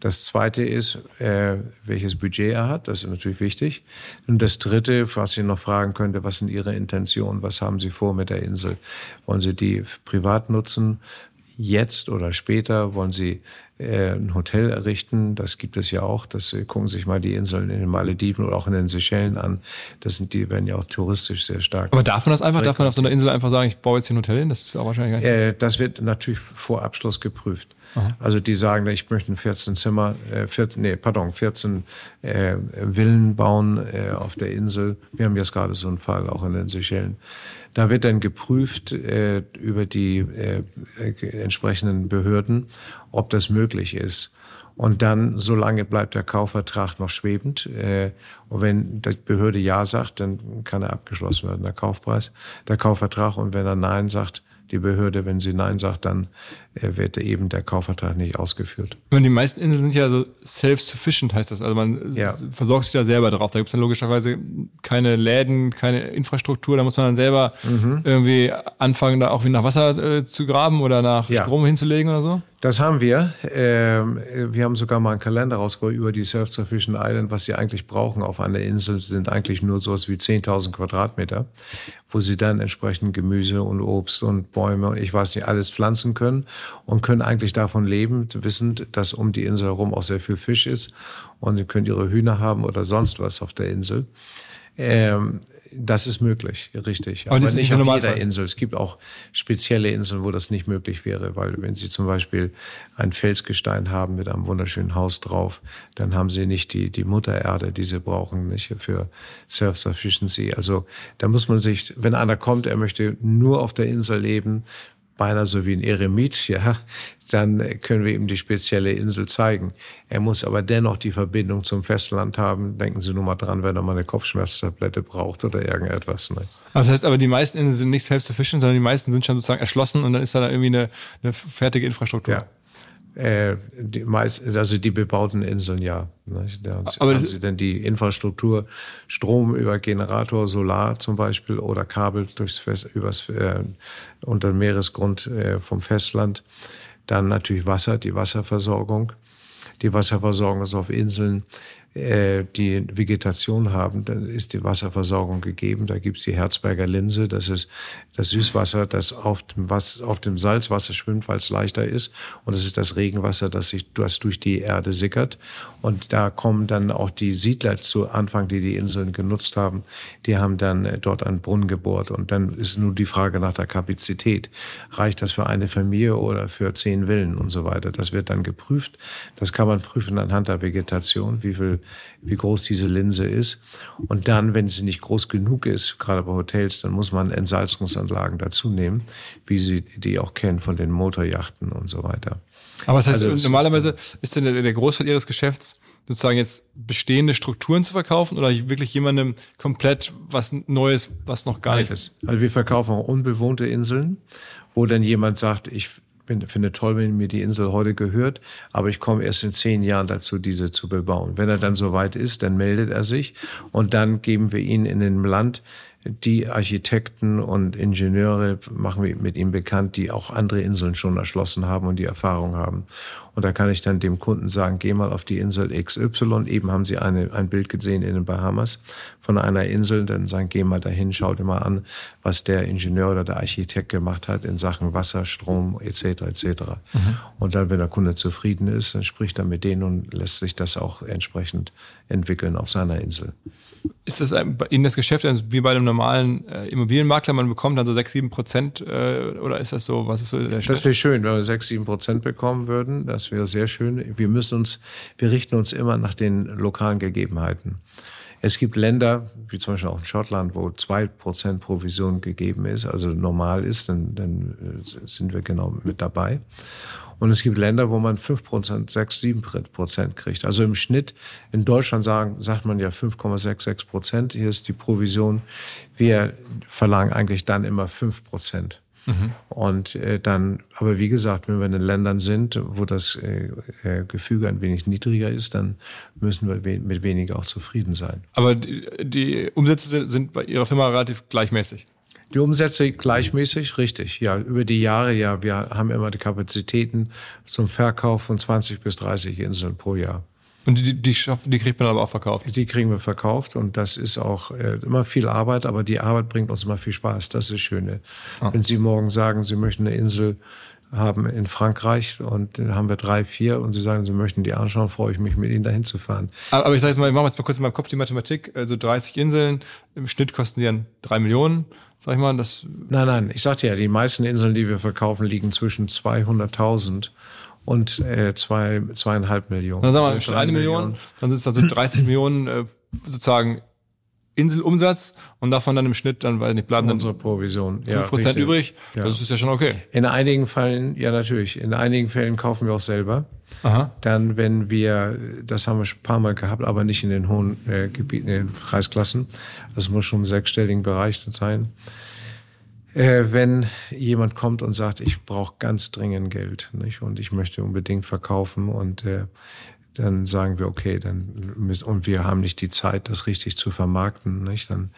Das zweite ist, äh, welches Budget er hat. Das ist natürlich wichtig. Und das dritte, was ich noch fragen könnte, was sind Ihre Intentionen? Was haben Sie vor mit der Insel? Wollen Sie die privat nutzen? Jetzt oder später wollen Sie äh, ein Hotel errichten. Das gibt es ja auch. Das äh, gucken sich mal die Inseln in den Malediven oder auch in den Seychellen an. Das sind die werden ja auch touristisch sehr stark. aber darf man das einfach? Darf man auf so einer Insel einfach sagen, ich baue jetzt hier ein Hotel hin? Das ist auch wahrscheinlich gar nicht. Äh, das wird natürlich vor Abschluss geprüft. Also die sagen, ich möchte ein 14 Zimmer, äh, 14, nee, pardon, 14 äh, Villen bauen äh, auf der Insel. Wir haben jetzt gerade so einen Fall auch in den Seychellen. Da wird dann geprüft äh, über die äh, äh, entsprechenden Behörden, ob das möglich ist. Und dann, solange bleibt der Kaufvertrag noch schwebend. Äh, und wenn die Behörde Ja sagt, dann kann er abgeschlossen werden, der Kaufpreis, der Kaufvertrag. Und wenn er Nein sagt, die Behörde, wenn sie Nein sagt, dann äh, wird eben der Kaufvertrag nicht ausgeführt. Und die meisten Inseln sind ja so self-sufficient, heißt das. Also man Ja. versorgt sich da selber drauf. Da gibt es dann logischerweise keine Läden, keine Infrastruktur. Da muss man dann selber Mhm. irgendwie anfangen, da auch wie nach Wasser äh, zu graben oder nach Ja. Strom hinzulegen oder so. Das haben wir. Ähm, wir haben sogar mal einen Kalender rausgeholt über die Self-Sufficient Island. Was sie eigentlich brauchen auf einer Insel sind eigentlich nur sowas wie 10.000 Quadratmeter, wo sie dann entsprechend Gemüse und Obst und Bäume und ich weiß nicht, alles pflanzen können und können eigentlich davon leben, wissend, dass um die Insel herum auch sehr viel Fisch ist und können ihre Hühner haben oder sonst was auf der Insel. Ähm, das ist möglich, richtig. Aber das ist nicht der auf jeder Insel. Es gibt auch spezielle Inseln, wo das nicht möglich wäre, weil wenn Sie zum Beispiel ein Felsgestein haben mit einem wunderschönen Haus drauf, dann haben Sie nicht die, die Muttererde, die Sie brauchen, nicht für Self-Sufficiency. Also da muss man sich, wenn einer kommt, er möchte nur auf der Insel leben, beinahe so wie ein Eremit, ja, dann können wir ihm die spezielle Insel zeigen. Er muss aber dennoch die Verbindung zum Festland haben. Denken Sie nur mal dran, wenn er mal eine Kopfschmerztablette braucht oder irgendetwas. Ne? Das heißt aber, die meisten Inseln sind nicht self-sufficient, sondern die meisten sind schon sozusagen erschlossen und dann ist da irgendwie eine, eine fertige Infrastruktur. Ja. Äh, die meist, also die bebauten Inseln, ja. Da Aber haben sie denn die Infrastruktur, Strom über Generator, Solar zum Beispiel oder Kabel durchs Fest, übers, äh, unter dem Meeresgrund äh, vom Festland. Dann natürlich Wasser, die Wasserversorgung. Die Wasserversorgung ist auf Inseln, die Vegetation haben, dann ist die Wasserversorgung gegeben. Da gibt's die Herzberger Linse, das ist das Süßwasser, das auf dem, Was- auf dem Salzwasser schwimmt, weil es leichter ist. Und es ist das Regenwasser, das sich das durch die Erde sickert. Und da kommen dann auch die Siedler zu Anfang, die die Inseln genutzt haben, die haben dann äh, dort einen Brunnen gebohrt. Und dann ist nur die Frage nach der Kapazität. Reicht das für eine Familie oder für zehn Villen und so weiter? Das wird dann geprüft. Das kann man prüfen anhand der Vegetation, wie viel wie groß diese Linse ist. Und dann, wenn sie nicht groß genug ist, gerade bei Hotels, dann muss man Entsalzungsanlagen dazu nehmen, wie Sie die auch kennen von den Motorjachten und so weiter. Aber das heißt, also, normalerweise ist, denn der, der Großteil Ihres Geschäfts sozusagen jetzt bestehende Strukturen zu verkaufen oder wirklich jemandem komplett was Neues, was noch gar nicht ist? Also wir verkaufen auch unbewohnte Inseln, wo dann jemand sagt, ich bin, finde toll, wenn mir die Insel heute gehört, aber ich komme erst in zehn Jahren dazu, diese zu bebauen. Wenn er dann soweit ist, dann meldet er sich und dann geben wir ihn in dem Land die Architekten und Ingenieure machen wir mit ihm bekannt, die auch andere Inseln schon erschlossen haben und die Erfahrung haben. Und da kann ich dann dem Kunden sagen, geh mal auf die Insel XY. Eben haben sie eine, ein Bild gesehen in den Bahamas von einer Insel. Dann sagen, geh mal dahin, schau dir mal an, was der Ingenieur oder der Architekt gemacht hat in Sachen Wasser, Strom etc. etc. Mhm. Und dann, wenn der Kunde zufrieden ist, dann spricht er mit denen und lässt sich das auch entsprechend entwickeln auf seiner Insel. Ist das Ihnen das Geschäft also wie bei einem normalen äh, Immobilienmakler, man bekommt dann so 6, 7 Prozent äh, oder ist das so, was ist so der Schritt? Das wäre schön, wenn wir 6, 7 Prozent bekommen würden. Das wäre sehr schön. Wir müssen uns, wir richten uns immer nach den lokalen Gegebenheiten. Es gibt Länder, wie zum Beispiel auch in Schottland, wo 2% Provision gegeben ist, also normal ist, dann, dann äh, sind wir genau mit dabei. Und es gibt Länder, wo man 5%, 6, 7% kriegt. Also im Schnitt in Deutschland sagen, sagt man ja 5,66 Prozent. Hier ist die Provision. Wir verlangen eigentlich dann immer 5 Prozent. Mhm. Und äh, dann, aber wie gesagt, wenn wir in den Ländern sind, wo das äh, äh, Gefüge ein wenig niedriger ist, dann müssen wir we mit weniger auch zufrieden sein. Aber die, die Umsätze sind bei Ihrer Firma relativ gleichmäßig. Die Umsätze gleichmäßig, richtig. Ja, über die Jahre, ja, wir haben immer die Kapazitäten zum Verkauf von 20 bis 30 Inseln pro Jahr. Und die, die, die kriegt man aber auch verkauft? Die kriegen wir verkauft und das ist auch äh, immer viel Arbeit, aber die Arbeit bringt uns immer viel Spaß. Das ist das Schöne. Ah. Wenn Sie morgen sagen, Sie möchten eine Insel haben in Frankreich und dann haben wir drei, vier und Sie sagen, Sie möchten die anschauen, freue ich mich, mit Ihnen dahin zu fahren. Aber, aber ich sage jetzt mal, ich mache jetzt mal kurz in meinem Kopf die Mathematik. Also 30 Inseln, im Schnitt kosten die dann drei Millionen, sag ich mal. Das nein, nein, ich sagte ja, die meisten Inseln, die wir verkaufen, liegen zwischen 200.000 und äh, zwei, zweieinhalb Millionen. Dann sagen wir also eine Million, Million, dann sind es also 30 Millionen äh, sozusagen Inselumsatz und davon dann im Schnitt dann, weil nicht bleiben Unsere dann Provision. 5% ja, übrig. Ja. Das ist ja schon okay. In einigen Fällen, ja natürlich, in einigen Fällen kaufen wir auch selber. Aha. Dann, wenn wir, das haben wir schon ein paar Mal gehabt, aber nicht in den hohen äh, Gebieten, in den Preisklassen. Das muss schon im sechsstelligen Bereich sein äh, wenn jemand kommt und sagt, ich brauche ganz dringend Geld nicht? und ich möchte unbedingt verkaufen und äh, dann sagen wir, okay, dann und wir haben nicht die Zeit, das richtig zu vermarkten, nicht? Dann,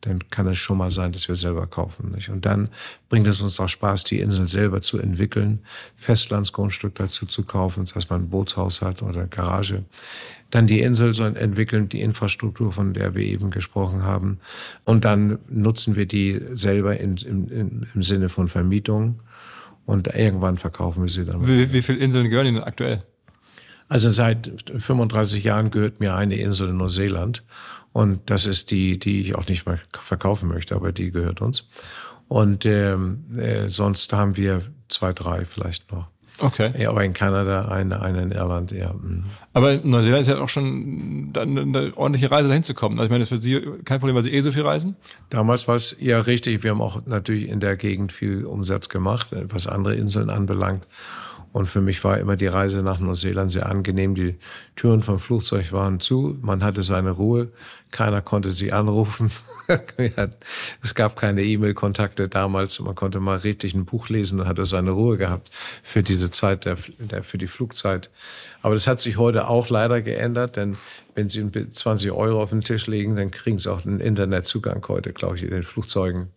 dann kann es schon mal sein, dass wir selber kaufen, nicht? Und dann bringt es uns auch Spaß, die Insel selber zu entwickeln, Festlandsgrundstück dazu zu kaufen, dass man ein Bootshaus hat oder eine Garage. Dann die Insel so entwickeln, die Infrastruktur, von der wir eben gesprochen haben. Und dann nutzen wir die selber in, in, im Sinne von Vermietung. Und irgendwann verkaufen wir sie dann. Wie, wie viele Inseln gehören Ihnen aktuell? Also seit 35 Jahren gehört mir eine Insel in Neuseeland. Und das ist die, die ich auch nicht mehr verkaufen möchte, aber die gehört uns. Und ähm, äh, sonst haben wir zwei, drei vielleicht noch. Okay. Ja, aber in Kanada, eine, eine in Irland, ja. Mhm. Aber Neuseeland ist ja auch schon eine, eine ordentliche Reise dahin zu kommen. Also ich meine, das ist für Sie kein Problem, weil Sie eh so viel reisen? Damals war es ja richtig. Wir haben auch natürlich in der Gegend viel Umsatz gemacht, was andere Inseln anbelangt. Und für mich war immer die Reise nach Neuseeland sehr angenehm. Die Türen vom Flugzeug waren zu, man hatte seine Ruhe, keiner konnte sie anrufen. es gab keine E-Mail-Kontakte damals, man konnte mal richtig ein Buch lesen und hatte seine Ruhe gehabt für diese Zeit, der, der, für die Flugzeit. Aber das hat sich heute auch leider geändert, denn wenn Sie 20 Euro auf den Tisch legen, dann kriegen Sie auch einen Internetzugang heute, glaube ich, in den Flugzeugen.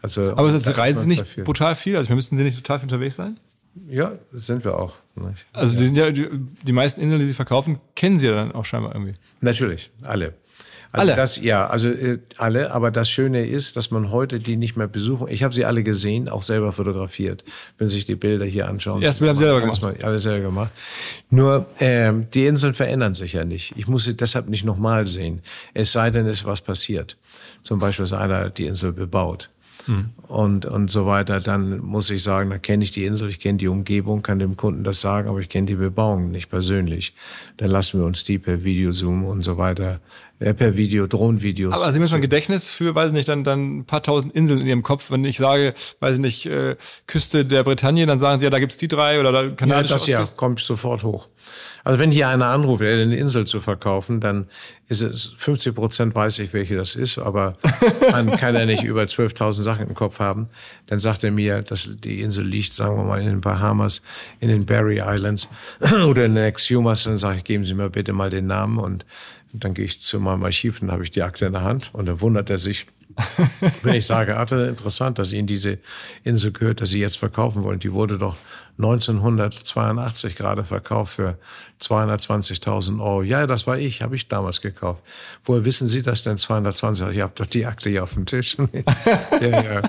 Also, Aber das reisen Sie nicht brutal viel? Also wir müssten Sie nicht total viel unterwegs sein? Ja, sind wir auch. Nicht? Also die sind ja die, die, meisten Inseln, die sie verkaufen, kennen sie ja dann auch scheinbar irgendwie. Natürlich, alle. Also alle? Das, ja, also äh, alle. Aber das Schöne ist, dass man heute die nicht mehr besuchen. Ich habe sie alle gesehen, auch selber fotografiert, wenn sich die Bilder hier anschauen. Erst haben Sie selber gemacht. Alle selber gemacht. Nur äh, die Inseln verändern sich ja nicht. Ich muss sie deshalb nicht nochmal sehen. Es sei denn, es ist was passiert. Zum Beispiel ist einer die Insel bebaut. mhm. und, und so weiter, dann muss ich sagen, da kenne ich die Insel, ich kenne die Umgebung, kann dem Kunden das sagen, aber ich kenne die Bebauung nicht persönlich. Dann lassen wir uns die per Videozoom und so weiter äh, per Video, Drohnenvideos. Aber Sie müssen ein Gedächtnis für, weiß ich nicht, dann, dann ein paar tausend Inseln in Ihrem Kopf. Wenn ich sage, weiß ich nicht, äh, Küste der Bretagne, dann sagen Sie ja, da gibt's die drei oder da kanadische Ja, das ja, kommt sofort hoch. Also wenn hier einer anruft, eine Insel zu verkaufen, dann ist es 50 Prozent weiß ich, welche das ist, aber man kann ja nicht über 12.000 Sachen im Kopf haben. Dann sagt er mir, dass die Insel liegt, sagen wir mal, in den Bahamas, in den Barry Islands oder in den Exumas. Dann sage ich, geben Sie mir bitte mal den Namen und dann gehe ich zu meinem Archiv und habe ich die Akte in der Hand und dann wundert er sich, wenn ich sage, ah, interessant, dass Ihnen diese Insel gehört, dass Sie jetzt verkaufen wollen. Die wurde doch 1982 gerade verkauft für 220.000 Euro. Ja, das war ich, habe ich damals gekauft. Woher wissen Sie das denn 220? Ich habe doch die Akte hier auf dem Tisch. ja, ja.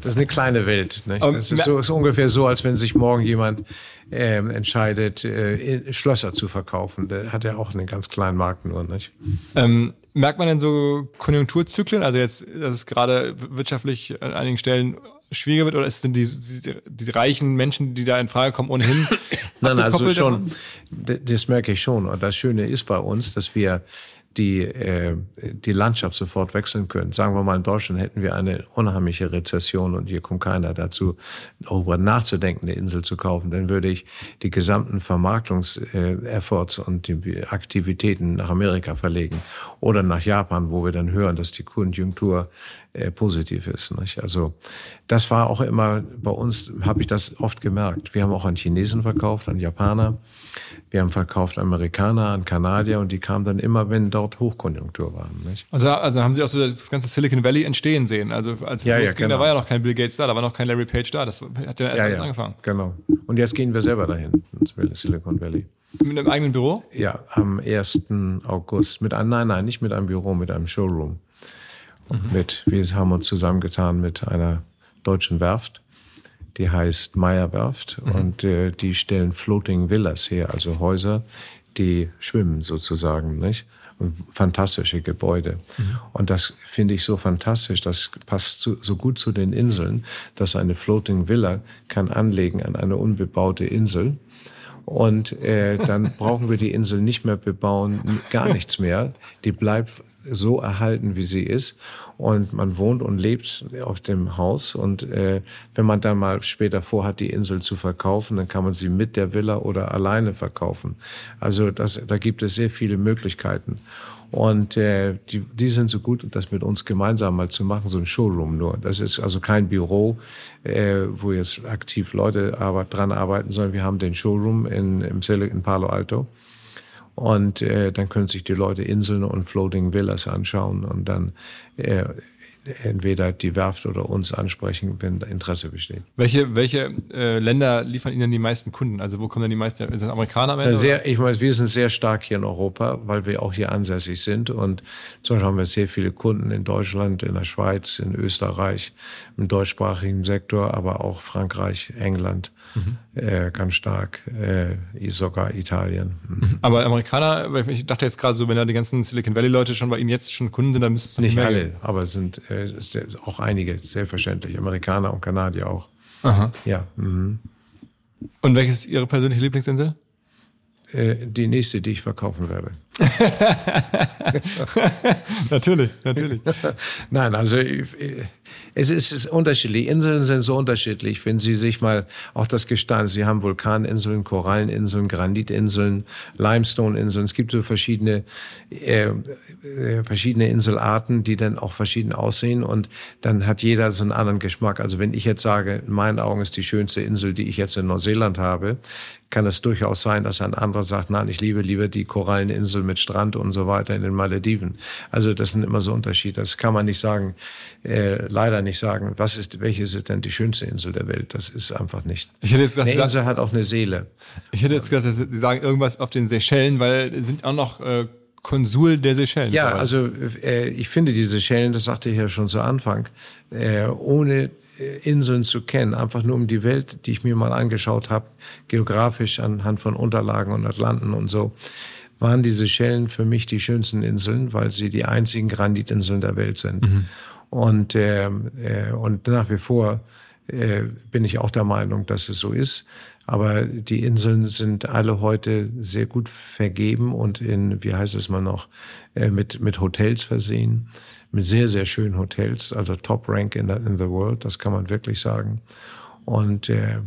Das ist eine kleine Welt. Nicht? Das ist, so, ist ungefähr so, als wenn sich morgen jemand äh, entscheidet, äh, Schlösser zu verkaufen. Der hat ja auch einen ganz kleinen Markt nur. Nicht? Ähm, merkt man denn so Konjunkturzyklen? Also jetzt, dass es gerade wirtschaftlich an einigen Stellen schwieriger wird oder ist es denn die, die, die reichen Menschen, die da in Frage kommen, ohnehin? Nein, also schon. Davon? Das merke ich schon. Und das Schöne ist bei uns, dass wir die, äh, die Landschaft sofort wechseln können. Sagen wir mal, in Deutschland hätten wir eine unheimliche Rezession und hier kommt keiner dazu, darüber nachzudenken, eine Insel zu kaufen. Dann würde ich die gesamten Vermarktungsefforts und die Aktivitäten nach Amerika verlegen oder nach Japan, wo wir dann hören, dass die Konjunktur äh, positiv ist. Nicht? Also das war auch immer bei uns, habe ich das oft gemerkt. Wir haben auch an Chinesen verkauft, an Japaner. Wir haben verkauft Amerikaner, an Kanadier und die kamen dann immer, wenn dort Hochkonjunktur war. Nicht? Also, also haben Sie auch so das ganze Silicon Valley entstehen sehen. Also als ja, ja, ging, genau. da war ja noch kein Bill Gates da, da war noch kein Larry Page da. Das hat ja erst ja, ja, angefangen. Genau. Und jetzt gehen wir selber dahin, ins Silicon Valley. Mit einem eigenen Büro? Ja, am 1. August. Mit einem, nein, nein, nicht mit einem Büro, mit einem Showroom. Mhm. Mit, wir haben uns zusammengetan mit einer deutschen Werft die heißt Meyer Werft mhm. und äh, die stellen Floating Villas her, also Häuser, die schwimmen sozusagen, nicht? Und fantastische Gebäude. Mhm. Und das finde ich so fantastisch, das passt zu, so gut zu den Inseln, dass eine Floating Villa kann anlegen an eine unbebaute Insel. Und äh, dann brauchen wir die Insel nicht mehr bebauen, gar nichts mehr. Die bleibt so erhalten, wie sie ist. Und man wohnt und lebt auf dem Haus. Und äh, wenn man dann mal später vorhat, die Insel zu verkaufen, dann kann man sie mit der Villa oder alleine verkaufen. Also das, da gibt es sehr viele Möglichkeiten. Und äh, die, die sind so gut, das mit uns gemeinsam mal zu machen, so ein Showroom nur. Das ist also kein Büro, äh, wo jetzt aktiv Leute aber dran arbeiten, sondern wir haben den Showroom in, im in Palo Alto. Und äh, dann können sich die Leute Inseln und Floating Villas anschauen und dann äh, entweder die Werft oder uns ansprechen, wenn Interesse besteht. Welche, welche äh, Länder liefern Ihnen die meisten Kunden? Also wo kommen denn die meisten? Sind das Amerikaner am Ende? Sehr, ich meine, wir sind sehr stark hier in Europa, weil wir auch hier ansässig sind. Und zum Beispiel haben wir sehr viele Kunden in Deutschland, in der Schweiz, in Österreich, im deutschsprachigen Sektor, aber auch Frankreich, England mhm. äh, ganz stark, äh, sogar Italien. Mhm. Aber Amerikaner, ich dachte jetzt gerade so, wenn da die ganzen Silicon Valley-Leute schon bei Ihnen jetzt schon Kunden sind, dann müsste es nicht alle, aber es sind äh, auch einige, selbstverständlich, Amerikaner und Kanadier auch. Aha. Ja. Mhm. Und welches ist Ihre persönliche Lieblingsinsel? Äh, die nächste, die ich verkaufen werde. natürlich, natürlich. Nein, also es ist unterschiedlich. Inseln sind so unterschiedlich. Wenn Sie sich mal auch das Gestein, Sie haben Vulkaninseln, Koralleninseln, Granitinseln, Limestoneinseln. Es gibt so verschiedene, äh, äh, verschiedene Inselarten, die dann auch verschieden aussehen und dann hat jeder so einen anderen Geschmack. Also wenn ich jetzt sage, in meinen Augen ist die schönste Insel, die ich jetzt in Neuseeland habe, kann es durchaus sein, dass ein anderer sagt, nein, ich liebe lieber die Koralleninsel mit Strand und so weiter in den Malediven. Also das sind immer so Unterschiede. Das kann man nicht sagen, äh, leider nicht sagen, was ist, welche ist denn die schönste Insel der Welt? Das ist einfach nicht. Ich hätte jetzt gesagt, eine Insel hat auch eine Seele. Ich hätte jetzt gesagt, Sie sagen irgendwas auf den Seychellen, weil sind auch noch äh, Konsul der Seychellen. Ja, also äh, ich finde die Seychellen, das sagte ich ja schon zu Anfang, äh, ohne äh, Inseln zu kennen, einfach nur um die Welt, die ich mir mal angeschaut habe, geografisch anhand von Unterlagen und Atlanten und so, waren diese Schellen für mich die schönsten Inseln, weil sie die einzigen Granitinseln der Welt sind. Mhm. Und, äh, äh, und nach wie vor äh, bin ich auch der Meinung, dass es so ist. Aber die Inseln sind alle heute sehr gut vergeben und in, wie heißt es mal noch, äh, mit, mit Hotels versehen, mit sehr, sehr schönen Hotels, also Top Rank in the, in the World, das kann man wirklich sagen. Und äh,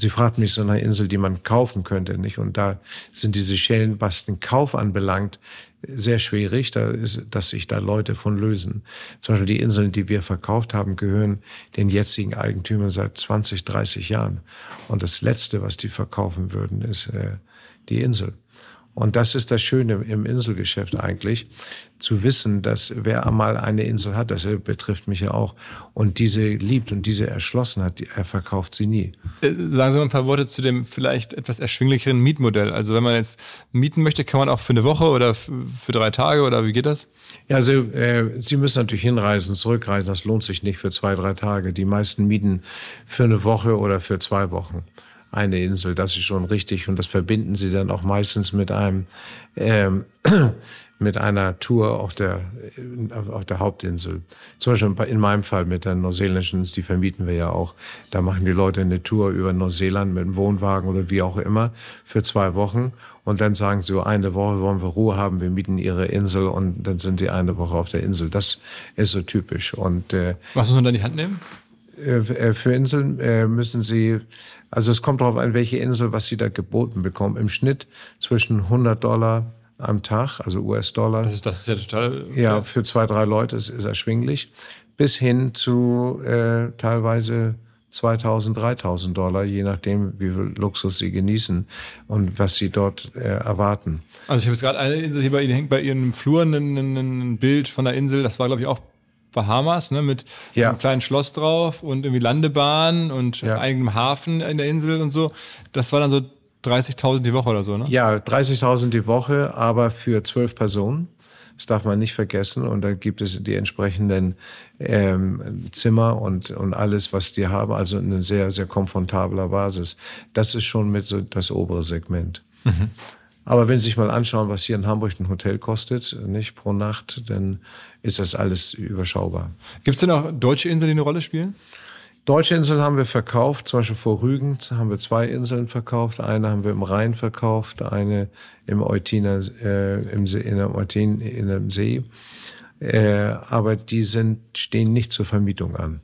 Sie fragt mich so eine Insel, die man kaufen könnte, nicht? Und da sind diese Schellen, was den Kauf anbelangt, sehr schwierig, da ist, dass sich da Leute von lösen. Zum Beispiel die Inseln, die wir verkauft haben, gehören den jetzigen Eigentümern seit 20, 30 Jahren. Und das Letzte, was die verkaufen würden, ist äh, die Insel. Und das ist das Schöne im Inselgeschäft eigentlich, zu wissen, dass wer einmal eine Insel hat, das betrifft mich ja auch, und diese liebt und diese erschlossen hat, er verkauft sie nie. Äh, sagen Sie mal ein paar Worte zu dem vielleicht etwas erschwinglicheren Mietmodell. Also wenn man jetzt mieten möchte, kann man auch für eine Woche oder für drei Tage oder wie geht das? Ja, also äh, Sie müssen natürlich hinreisen, zurückreisen. Das lohnt sich nicht für zwei, drei Tage. Die meisten mieten für eine Woche oder für zwei Wochen eine Insel. Das ist schon richtig und das verbinden sie dann auch meistens mit einem ähm, mit einer Tour auf der auf der Hauptinsel. Zum Beispiel in meinem Fall mit der neuseeländischen, die vermieten wir ja auch. Da machen die Leute eine Tour über Neuseeland mit einem Wohnwagen oder wie auch immer für zwei Wochen und dann sagen sie, eine Woche wollen wir Ruhe haben, wir mieten ihre Insel und dann sind sie eine Woche auf der Insel. Das ist so typisch. Und äh, was muss man da in die Hand nehmen? Äh, äh, für Inseln äh, müssen Sie, also es kommt darauf an, welche Insel, was Sie da geboten bekommen. Im Schnitt zwischen 100 Dollar am Tag, also US-Dollar. Das ist, das ist ja total. Ja, für zwei, drei Leute ist, ist erschwinglich. Bis hin zu äh, teilweise 2000, 3000 Dollar, je nachdem, wie viel Luxus sie genießen und was sie dort äh, erwarten. Also ich habe jetzt gerade eine Insel hier bei Ihnen, hängt bei Ihren Fluren ein, ein Bild von der Insel, das war glaube ich auch Bahamas, ne, mit ja. einem kleinen Schloss drauf und irgendwie Landebahn und ja. eigenem Hafen in der Insel und so. Das war dann so 30.000 die Woche oder so, ne? Ja, 30.000 die Woche, aber für zwölf Personen. Das darf man nicht vergessen. Und da gibt es die entsprechenden ähm, Zimmer und, und alles, was die haben. Also eine sehr, sehr komfortabler Basis. Das ist schon mit so das obere Segment. Mhm. Aber wenn Sie sich mal anschauen, was hier in Hamburg ein Hotel kostet, nicht pro Nacht, dann ist das alles überschaubar. Gibt es denn auch deutsche Inseln, die eine Rolle spielen? Deutsche Inseln haben wir verkauft, zum Beispiel vor Rügen haben wir zwei Inseln verkauft. Eine haben wir im Rhein verkauft, eine im Eutiner, äh, im See, in der Eutin, in einem See. Äh, aber die sind, stehen nicht zur Vermietung an.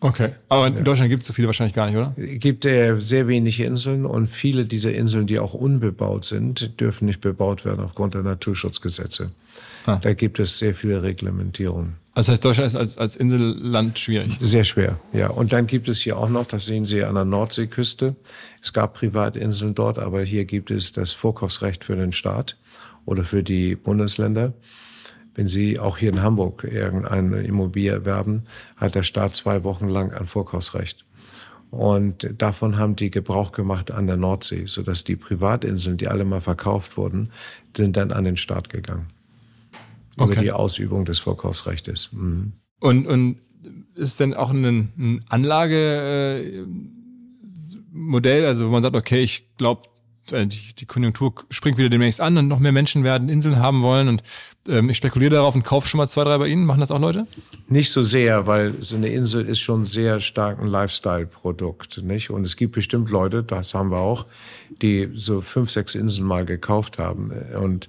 Okay, aber in ja. Deutschland gibt es so viele wahrscheinlich gar nicht, oder? Es gibt äh, sehr wenige Inseln und viele dieser Inseln, die auch unbebaut sind, dürfen nicht bebaut werden aufgrund der Naturschutzgesetze. Ah. Da gibt es sehr viele Reglementierungen. Also das heißt, Deutschland ist als, als Inselland schwierig? Sehr schwer, ja. Und dann gibt es hier auch noch, das sehen Sie an der Nordseeküste, es gab Privatinseln dort, aber hier gibt es das Vorkaufsrecht für den Staat oder für die Bundesländer. Wenn Sie auch hier in Hamburg irgendeine Immobilie erwerben, hat der Staat zwei Wochen lang ein Vorkaufsrecht. Und davon haben die Gebrauch gemacht an der Nordsee, sodass die Privatinseln, die alle mal verkauft wurden, sind dann an den Staat gegangen. Okay. Über die Ausübung des Vorkaufsrechts. Mhm. Und, und ist denn auch ein, ein Anlagemodell, äh, also wo man sagt, okay, ich glaube, äh, die, die Konjunktur springt wieder demnächst an und noch mehr Menschen werden Inseln haben wollen und ähm, ich spekuliere darauf und kaufe schon mal zwei, drei bei Ihnen. Machen das auch Leute? Nicht so sehr, weil so eine Insel ist schon sehr stark ein Lifestyle-Produkt, nicht? Und es gibt bestimmt Leute, das haben wir auch, die so fünf, sechs Inseln mal gekauft haben und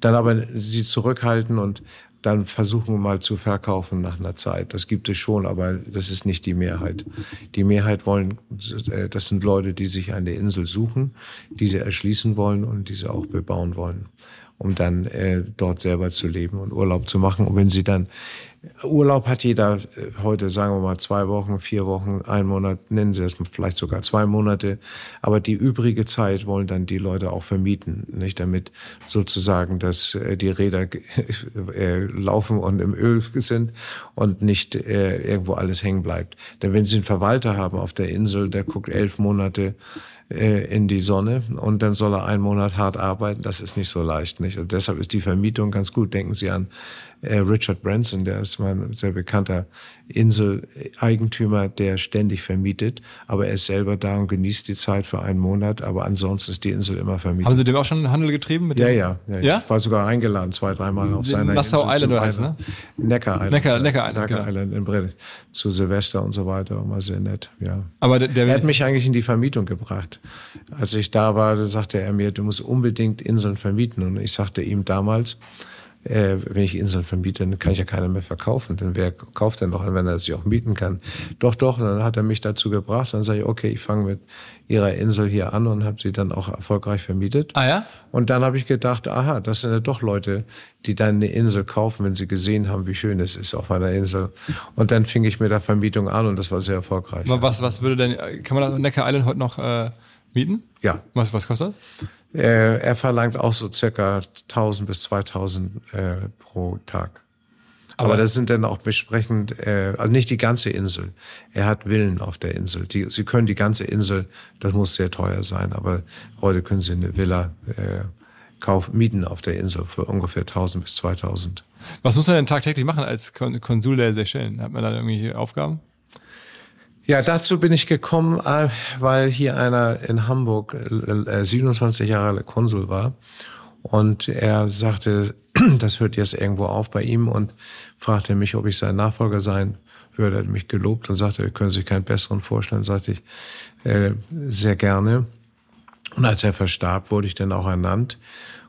dann aber sie zurückhalten und dann versuchen wir mal zu verkaufen nach einer Zeit. Das gibt es schon, aber das ist nicht die Mehrheit. Die Mehrheit wollen, äh, das sind Leute, die sich eine Insel suchen, die sie erschließen wollen und die sie auch bebauen wollen, um dann äh, dort selber zu leben und Urlaub zu machen. Und wenn sie dann Urlaub hat jeder äh, heute, sagen wir mal, zwei Wochen, vier Wochen, ein Monat, nennen Sie es vielleicht sogar zwei Monate. Aber die übrige Zeit wollen dann die Leute auch vermieten, nicht? Damit sozusagen, dass äh, die Räder äh, laufen und im Öl sind und nicht irgendwo alles hängen bleibt. Denn wenn Sie einen Verwalter haben auf der Insel, der guckt elf Monate äh, in die Sonne und dann soll er einen Monat hart arbeiten. Das ist nicht so leicht. Nicht? Und deshalb ist die Vermietung ganz gut. Denken Sie an äh, Richard Branson, der ist mein sehr bekannter Insel-Eigentümer, der ständig vermietet, aber er ist selber da und genießt die Zeit für einen Monat, aber ansonsten ist die Insel immer vermietet. Haben Sie dem auch schon einen Handel getrieben? Mit ja, ja, ja, ja. Ich war sogar eingeladen, zwei, dreimal auf seiner Nassau Insel. Island heißt, ne? Neckar Island. Neckar, Neckar Island, Neckar genau. Island in Brille. Zu Silvester und so weiter, immer sehr nett, ja. Aber der, der er hat mich eigentlich in die Vermietung gebracht. Als ich da war, sagte er mir, du musst unbedingt Inseln vermieten. Und ich sagte ihm damals, äh, wenn ich Inseln vermiete, dann kann ich ja keiner mehr verkaufen. Denn wer kauft denn noch, wenn er sie auch mieten kann? Doch, doch. Und dann hat er mich dazu gebracht. Dann sage ich, okay, ich fange mit Ihrer Insel hier an und habe sie dann auch erfolgreich vermietet. Ah ja? Und dann habe ich gedacht, aha, das sind ja doch Leute, die dann eine Insel kaufen, wenn sie gesehen haben, wie schön es ist auf einer Insel. Und dann fing ich mit der Vermietung an und das war sehr erfolgreich. Was, was würde denn, kann man Neckar Island heute noch äh, mieten? Ja. Was, was kostet das? Äh, er verlangt auch so circa 1000 bis 2000 äh, pro Tag. Aber, Aber das sind dann auch besprechend, äh, also nicht die ganze Insel. Er hat Villen auf der Insel. Die, Sie können die ganze Insel, das muss sehr teuer sein, aber heute können Sie eine Villa äh, kaufen, mieten auf der Insel für ungefähr 1000 bis 2000. Was muss man denn tagtäglich machen als Konsul der Seychellen? Hat man da irgendwie Aufgaben? Ja, dazu bin ich gekommen, äh, weil hier einer in Hamburg 27 äh, Jahre Konsul war und er sagte, das hört jetzt irgendwo auf bei ihm und fragte mich, ob ich sein Nachfolger sein würde. Er hat mich gelobt und sagte, können Sie sich keinen besseren vorstellen, sagte ich, äh, sehr gerne. Und als er verstarb, wurde ich dann auch ernannt.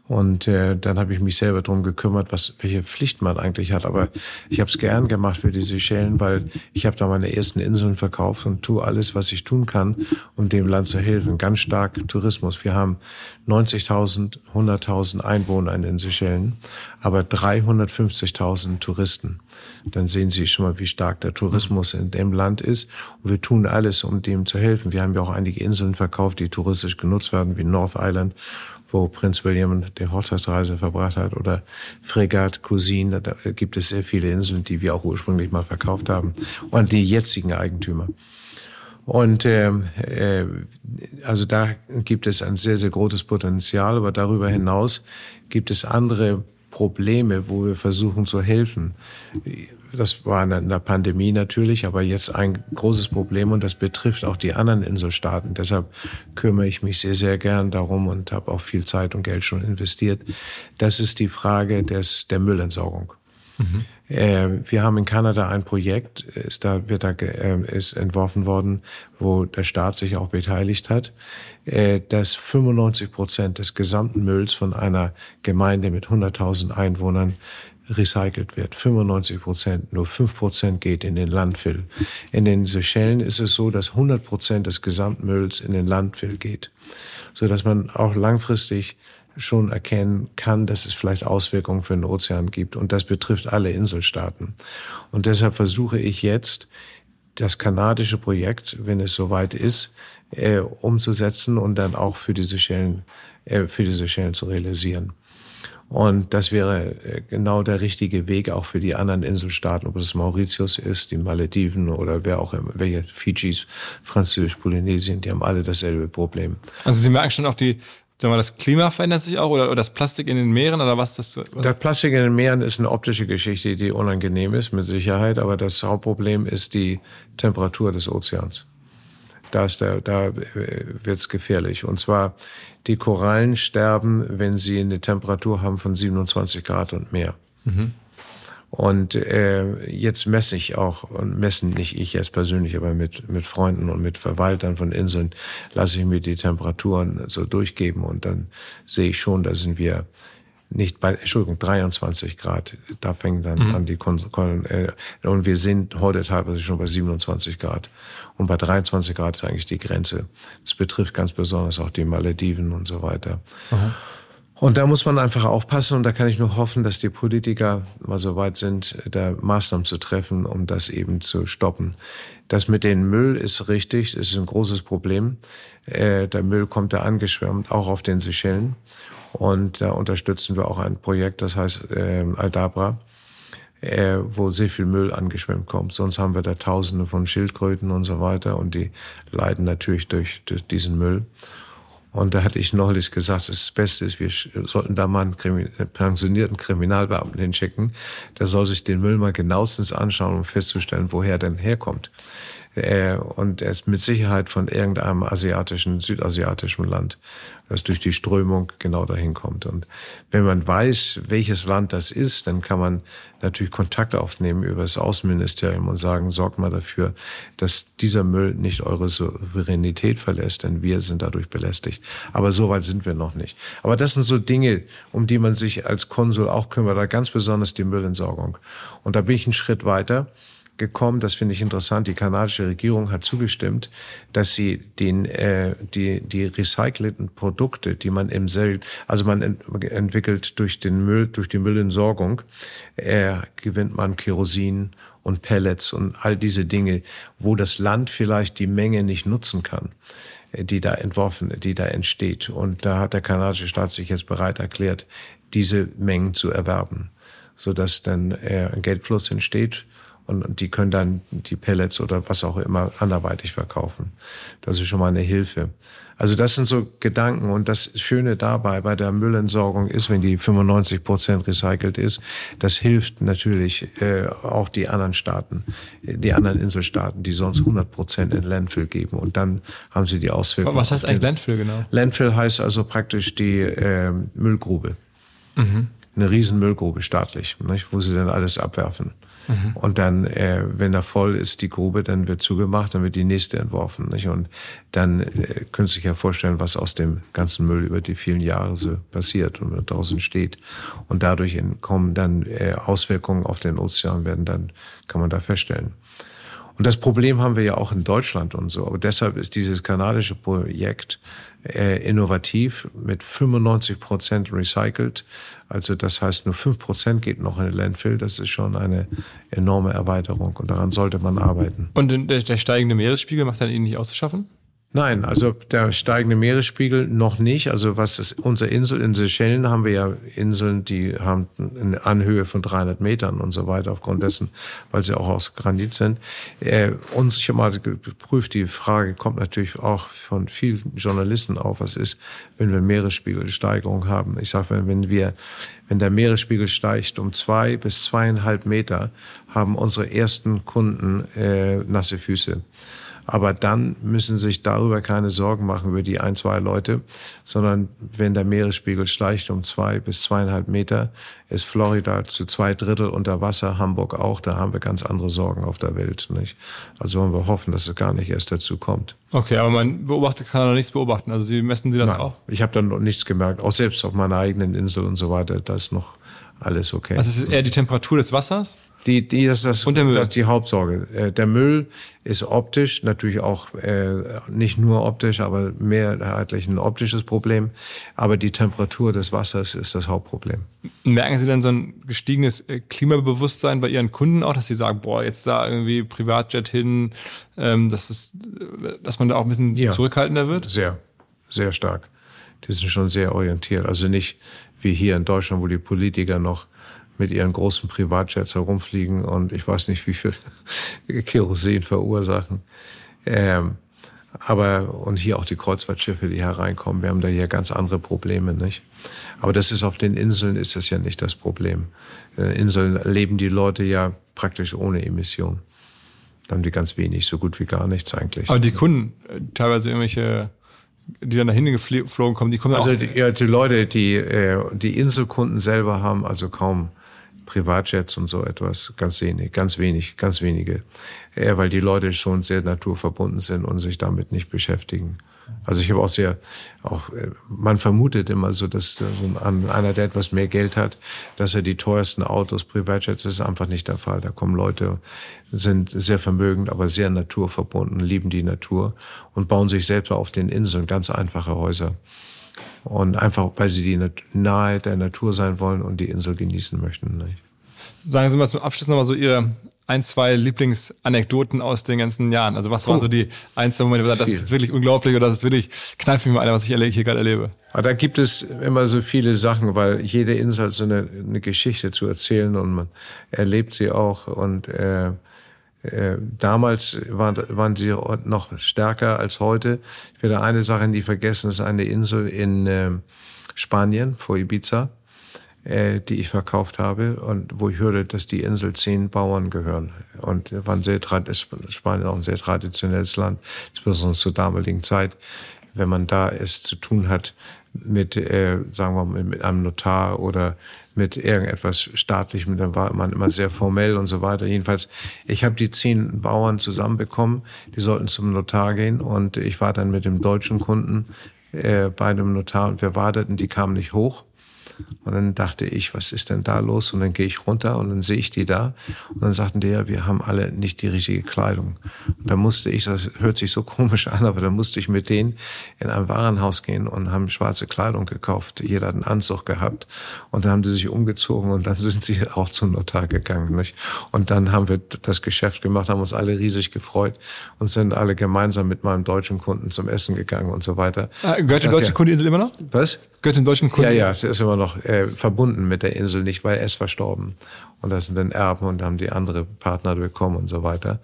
Und äh, dann habe ich mich selber drum gekümmert, was welche Pflicht man eigentlich hat. Aber ich habe es gern gemacht für die Seychellen, weil ich habe da meine ersten Inseln verkauft und tue alles, was ich tun kann, um dem Land zu helfen. Ganz stark Tourismus. Wir haben 90.000, 100.000 Einwohner in den Seychellen, aber 350.000 Touristen. Dann sehen Sie schon mal, wie stark der Tourismus in dem Land ist. Und wir tun alles, um dem zu helfen. Wir haben ja auch einige Inseln verkauft, die touristisch genutzt werden, wie North Island wo Prinz William die Hochzeitsreise verbracht hat, oder Fregat, Cousin, da gibt es sehr viele Inseln, die wir auch ursprünglich mal verkauft haben, und die jetzigen Eigentümer. Und ähm, äh, also da gibt es ein sehr, sehr großes Potenzial, aber darüber hinaus gibt es andere Probleme, wo wir versuchen zu helfen. Das war in der Pandemie natürlich, aber jetzt ein großes Problem und das betrifft auch die anderen Inselstaaten. Deshalb kümmere ich mich sehr, sehr gern darum und habe auch viel Zeit und Geld schon investiert. Das ist die Frage des, der Müllentsorgung. Mhm. Äh, wir haben in Kanada ein Projekt, ist da wird da äh, ist entworfen worden, wo der Staat sich auch beteiligt hat, äh, dass 95 Prozent des gesamten Mülls von einer Gemeinde mit 100.000 Einwohnern recycelt wird. 95 Prozent, nur 5 Prozent geht in den Landfill. In den Seychellen ist es so, dass 100 Prozent des Gesamtmülls in den Landfill geht, so dass man auch langfristig schon erkennen kann, dass es vielleicht Auswirkungen für den Ozean gibt. Und das betrifft alle Inselstaaten. Und deshalb versuche ich jetzt, das kanadische Projekt, wenn es soweit ist, äh, umzusetzen und dann auch für die Seychellen, äh, für die Seychellen zu realisieren. Und das wäre äh, genau der richtige Weg auch für die anderen Inselstaaten, ob es Mauritius ist, die Malediven oder wer auch immer, welche Fidschis, Französisch-Polynesien, die haben alle dasselbe Problem. Also Sie merken schon auch die Sag mal, das Klima verändert sich auch oder, oder das Plastik in den Meeren oder was das? Was? Das Plastik in den Meeren ist eine optische Geschichte, die unangenehm ist mit Sicherheit, aber das Hauptproblem ist die Temperatur des Ozeans. Da ist der, da äh, wird's gefährlich. Und zwar die Korallen sterben, wenn sie eine Temperatur haben von 27 Grad und mehr. Mhm. Und äh, jetzt messe ich auch, und messen nicht ich jetzt persönlich, aber mit, mit Freunden und mit Verwaltern von Inseln, lasse ich mir die Temperaturen so durchgeben und dann sehe ich schon, da sind wir nicht bei, Entschuldigung, 23 Grad. Da fängt dann mhm. an die Kon äh, und wir sind heute teilweise schon bei 27 Grad. Und bei 23 Grad ist eigentlich die Grenze. Das betrifft ganz besonders auch die Malediven und so weiter. Mhm. Und da muss man einfach aufpassen und da kann ich nur hoffen, dass die Politiker mal so weit sind, da Maßnahmen zu treffen, um das eben zu stoppen. Das mit dem Müll ist richtig, ist ein großes Problem. Äh, der Müll kommt da angeschwärmt, auch auf den Seychellen. Und da unterstützen wir auch ein Projekt, das heißt äh, Aldabra. äh, wo sehr viel Müll angeschwemmt kommt. Sonst haben wir da Tausende von Schildkröten und so weiter und die leiden natürlich durch diesen Müll. Und da hatte ich neulich gesagt, das Beste ist, wir sollten da mal einen Krimi pensionierten Kriminalbeamten hinschicken. Der soll sich den Müll mal genauestens anschauen, um festzustellen, woher er denn herkommt. Äh, und er ist mit Sicherheit von irgendeinem asiatischen, südasiatischen Land, das durch die Strömung genau dahin kommt. Und wenn man weiß, welches Land das ist, dann kann man natürlich Kontakt aufnehmen über das Außenministerium und sagen, sorgt mal dafür, dass dieser Müll nicht eure Souveränität verlässt, denn wir sind dadurch belästigt. Aber so weit sind wir noch nicht. Aber das sind so Dinge, um die man sich als Konsul auch kümmert, da ganz besonders die Müllentsorgung. Und da bin ich einen Schritt weiter gekommen, das finde ich interessant, die kanadische Regierung hat zugestimmt, dass sie den, äh, die, die recycelten Produkte, die man im Sel, also man ent entwickelt durch den Müll, durch die Müllentsorgung, äh, gewinnt man Kerosin und Pellets und all diese Dinge, wo das Land vielleicht die Menge nicht nutzen kann äh, die da entworfen, die da entsteht. Und da hat der kanadische Staat sich jetzt bereit erklärt, diese Mengen zu erwerben, so dass dann äh, ein Geldfluss entsteht und, und die können dann die Pellets oder was auch immer anderweitig verkaufen. Das ist schon mal eine Hilfe. Also das sind so Gedanken und das Schöne dabei bei der Müllentsorgung ist, wenn die 95 Prozent recycelt ist, das hilft natürlich äh, auch die anderen Staaten, die anderen Inselstaaten, die sonst 100 Prozent in Landfill geben und dann haben sie die Auswirkungen. Was heißt eigentlich Landfill genau? Landfill heißt also praktisch die äh, Müllgrube. Mhm. Eine riesen Müllgrube staatlich, nicht, wo sie dann alles abwerfen. Mhm. Und dann, äh, wenn er voll ist, die Grube, dann wird zugemacht, dann wird die nächste entworfen. Nicht? Und dann äh, können Sie sich ja vorstellen, was aus dem ganzen Müll über die vielen Jahre so passiert und draußen steht. Und dadurch kommen dann äh, Auswirkungen auf den Ozean, werden dann, kann man da feststellen. Und das Problem haben wir ja auch in Deutschland und so. Aber deshalb ist dieses kanadische Projekt äh, innovativ mit 95 Prozent recycelt. Also das heißt, nur 5 Prozent geht noch in den Landfill. Das ist schon eine enorme Erweiterung und daran sollte man arbeiten. Und der, der steigende Meeresspiegel macht dann ihn nicht auszuschaffen? Nein, also der steigende Meeresspiegel noch nicht. Also was ist unsere Insel in Seychellen haben wir ja Inseln, die haben eine Anhöhe von 300 Metern und so weiter aufgrund dessen, weil sie auch aus Granit sind. Äh, uns ich habe mal geprüft, die Frage kommt natürlich auch von vielen Journalisten auf, was ist, wenn wir Meeresspiegelsteigerung haben. Ich sage, wenn, wenn wir wenn der Meeresspiegel steigt um zwei bis zweieinhalb Meter, haben unsere ersten Kunden äh, nasse Füße. Aber dann müssen sich darüber keine Sorgen machen über die ein, zwei Leute, sondern wenn der Meeresspiegel steigt um zwei bis zweieinhalb Meter, ist Florida zu zwei Drittel unter Wasser, Hamburg auch, da haben wir ganz andere Sorgen auf der Welt. Nicht? Also wollen wir hoffen, dass es gar nicht erst dazu kommt. Okay, aber man beobachtet kann noch nichts beobachten. Also Sie messen Sie das Nein, auch? Ich habe dann noch nichts gemerkt, auch selbst auf meiner eigenen Insel und so weiter, da ist noch alles okay. Also es ist eher die Temperatur des Wassers? Die, die, das, das, Und der Müll. das ist die Hauptsorge. Äh, Der Müll ist optisch, natürlich auch äh, nicht nur optisch, aber mehrheitlich ein optisches Problem. Aber die Temperatur des Wassers ist das Hauptproblem. Merken Sie denn so ein gestiegenes äh, Klimabewusstsein bei Ihren Kunden auch, dass Sie sagen, boah, jetzt da irgendwie Privatjet hin, ähm, dass, das, dass man da auch ein bisschen Ja. zurückhaltender wird? Sehr, sehr stark. Die sind schon sehr orientiert. Also nicht wie hier in Deutschland, wo die Politiker noch mit ihren großen Privatjets herumfliegen und ich weiß nicht, wie viel Kerosin verursachen. Ähm, aber, und hier auch die Kreuzfahrtschiffe, die hereinkommen. Wir haben da hier ganz andere Probleme, nicht? Aber das ist auf den Inseln ist das ja nicht das Problem. In Inseln leben die Leute ja praktisch ohne Emission. Da haben die ganz wenig, so gut wie gar nichts eigentlich. Aber die Kunden, äh, teilweise irgendwelche, die dann dahin geflogen kommen, die kommen Also auch. die, ja, die Leute, die äh, die Inselkunden selber haben, also kaum Privatjets und so etwas, ganz wenig, ganz wenig, ganz wenige, äh, weil die Leute schon sehr naturverbunden sind und sich damit nicht beschäftigen. Also ich habe auch sehr, auch äh, man vermutet immer so, dass so ein, einer, der etwas mehr Geld hat, dass er die teuersten Autos, Privatjets, das ist einfach nicht der Fall. Da kommen Leute, sind sehr vermögend, aber sehr naturverbunden, lieben die Natur und bauen sich selbst auf den Inseln ganz einfache Häuser. Und einfach, weil sie die nahe der Natur sein wollen und die Insel genießen möchten. Sagen Sie mal zum Abschluss nochmal so Ihre ein, zwei Lieblingsanekdoten aus den ganzen Jahren? Also was waren so die ein, zwei Momente, das ist wirklich unglaublich oder das ist wirklich kneift mich mal einer, was ich hier gerade erlebe? Aber da gibt es immer so viele Sachen, weil jede Insel hat so eine, eine Geschichte zu erzählen und man erlebt sie auch und äh, äh, damals waren, waren sie noch stärker als heute. Ich werde eine Sache nie vergessen, das ist eine Insel in äh, Spanien vor Ibiza äh, die ich verkauft habe und wo ich hörte, dass die Insel zehn Bauern gehören. Und war ein sehr, Spanien auch ein sehr traditionelles Land, insbesondere zur damaligen Zeit, wenn man da es zu tun hat mit, äh, sagen wir mal, mit einem Notar oder mit irgendetwas staatlichem, dann war man immer sehr formell und so weiter. Jedenfalls, ich habe die zehn Bauern zusammenbekommen, die sollten zum Notar gehen und ich war dann mit dem deutschen Kunden äh, bei einem Notar und wir warteten, die kamen nicht hoch. Und dann dachte ich, was ist denn da los? Und dann gehe ich runter und dann sehe ich die da. Und dann sagten die, ja, wir haben alle nicht die richtige Kleidung. Und dann musste ich, das hört sich so komisch an, aber dann musste ich mit denen in ein Warenhaus gehen und haben schwarze Kleidung gekauft. Jeder hat einen Anzug gehabt. Und dann haben die sich umgezogen und dann sind sie auch zum Notar gegangen. Nicht? Und dann haben wir das Geschäft gemacht, haben uns alle riesig gefreut und sind alle gemeinsam mit meinem deutschen Kunden zum Essen gegangen und so weiter. Ah, gehört der deutsche ja. Kunde immer noch? Was? Gehört dem deutschen Kunden? Ja, ja, der ist immer noch noch äh, verbunden mit der Insel, nicht weil er ist verstorben. Und das sind dann Erben und haben die andere Partner bekommen und so weiter.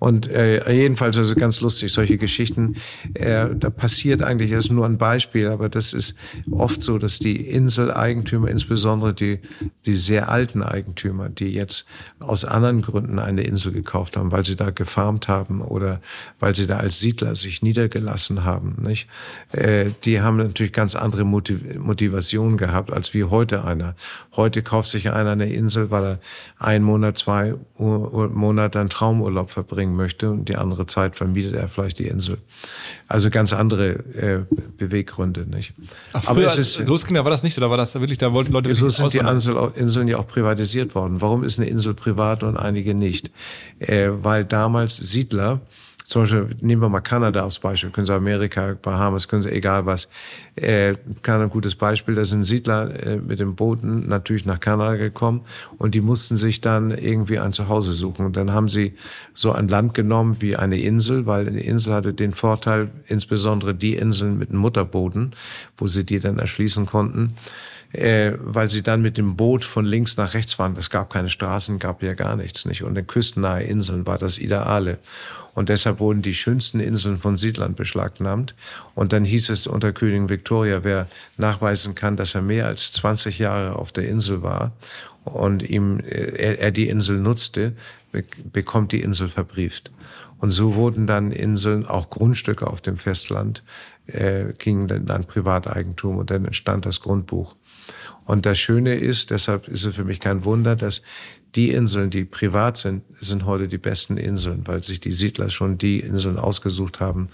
Und äh, jedenfalls also ganz lustig, solche Geschichten. Äh, da passiert eigentlich, das ist nur ein Beispiel, aber das ist oft so, dass die Inseleigentümer, insbesondere die, die sehr alten Eigentümer, die jetzt aus anderen Gründen eine Insel gekauft haben, weil sie da gefarmt haben oder weil sie da als Siedler sich niedergelassen haben, nicht? Äh, die haben natürlich ganz andere Motiv Motivationen gehabt als wie heute einer. Heute kauft sich einer eine Insel, weil er ein Monat, zwei Monate einen Traumurlaub verbringen möchte und die andere Zeit vermietet er vielleicht die Insel. Also ganz andere äh, Beweggründe, nicht? Ach, früher, Aber es ist losging, da war das nicht so, da war das wirklich, da wollten Leute So sind die Insel, Inseln ja auch privatisiert worden. Warum ist eine Insel privat und einige nicht? Äh, weil damals Siedler zum Beispiel, nehmen wir mal Kanada als Beispiel, können Sie Amerika, Bahamas, können Sie egal was. Äh, Kanada ein gutes Beispiel, da sind Siedler äh, mit dem Booten natürlich nach Kanada gekommen und die mussten sich dann irgendwie ein Zuhause suchen. Und dann haben sie so ein Land genommen wie eine Insel, weil eine Insel hatte den Vorteil, insbesondere die Inseln mit einem Mutterboden, wo sie die dann erschließen konnten äh, weil sie dann mit dem Boot von links nach rechts waren. Es gab keine Straßen, gab ja gar nichts nicht. Und in küstennahe Inseln war das Ideale. Und deshalb wurden die schönsten Inseln von Siedlern beschlagnahmt. Und dann hieß es unter Königin Victoria, wer nachweisen kann, dass er mehr als 20 Jahre auf der Insel war und ihm, äh, er, er die Insel nutzte, bekommt die Insel verbrieft. Und so wurden dann Inseln, auch Grundstücke auf dem Festland, äh, gingen dann an Privateigentum und dann entstand das Grundbuch. Und das Schöne ist, deshalb ist es für mich kein Wunder, dass die Inseln, die privat sind, sind heute die besten Inseln, weil sich die Siedler schon die Inseln ausgesucht haben,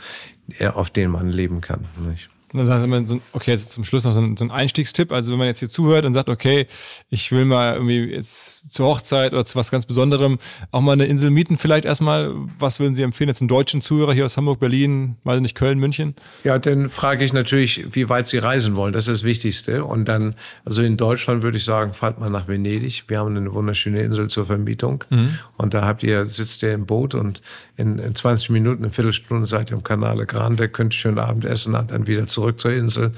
auf denen man leben kann. Nicht? Das heißt, wenn so, okay, jetzt zum Schluss noch so ein, so ein, Einstiegstipp. Also wenn man jetzt hier zuhört und sagt, okay, ich will mal irgendwie jetzt zur Hochzeit oder zu was ganz Besonderem auch mal eine Insel mieten, vielleicht erstmal, was würden Sie empfehlen jetzt einen deutschen Zuhörer hier aus Hamburg, Berlin, weiß nicht, Köln, München? Ja, dann frage ich natürlich, wie weit Sie reisen wollen. Das ist das Wichtigste. Und dann, also in Deutschland würde ich sagen, fahrt mal nach Venedig. Wir haben eine wunderschöne Insel zur Vermietung. Mhm. Und da habt ihr, sitzt ihr im Boot und in, in 20 Minuten, eine Viertelstunde seid ihr im Canale Grande, könnt schön Abend essen und dann wieder zurück zur Insel.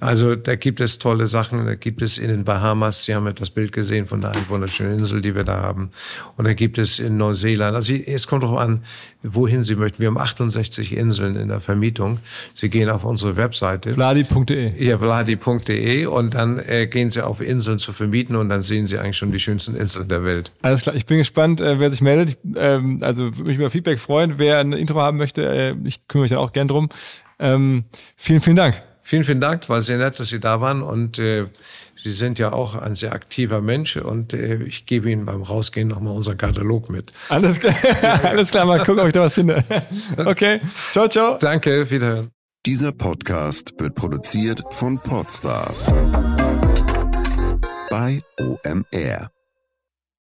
Also da gibt es tolle Sachen. Da gibt es in den Bahamas, Sie haben ja das Bild gesehen von der wunderschönen Insel, die wir da haben. Und da gibt es in Neuseeland. Also es kommt darauf an, wohin Sie möchten. Wir haben 68 Inseln in der Vermietung. Sie gehen auf unsere Webseite. Vladi.de. Ja, vladi.de und dann äh, gehen Sie auf Inseln zu vermieten und dann sehen Sie eigentlich schon die schönsten Inseln der Welt. Alles klar. Ich bin gespannt, äh, wer sich meldet. Ich, ähm, also würde mich über Feedback freuen. Wer ein Intro haben möchte, äh, ich kümmere mich dann auch gern drum. Ähm, vielen, vielen Dank. Vielen, vielen Dank. War sehr nett, dass Sie da waren. Und äh, Sie sind ja auch ein sehr aktiver Mensch. Und äh, ich gebe Ihnen beim Rausgehen nochmal unseren Katalog mit. Alles klar. Alles klar. Mal gucken, ob ich da was finde. Okay. Ciao, ciao. Danke. Wiederhören. Dieser Podcast wird produziert von Podstars bei OMR.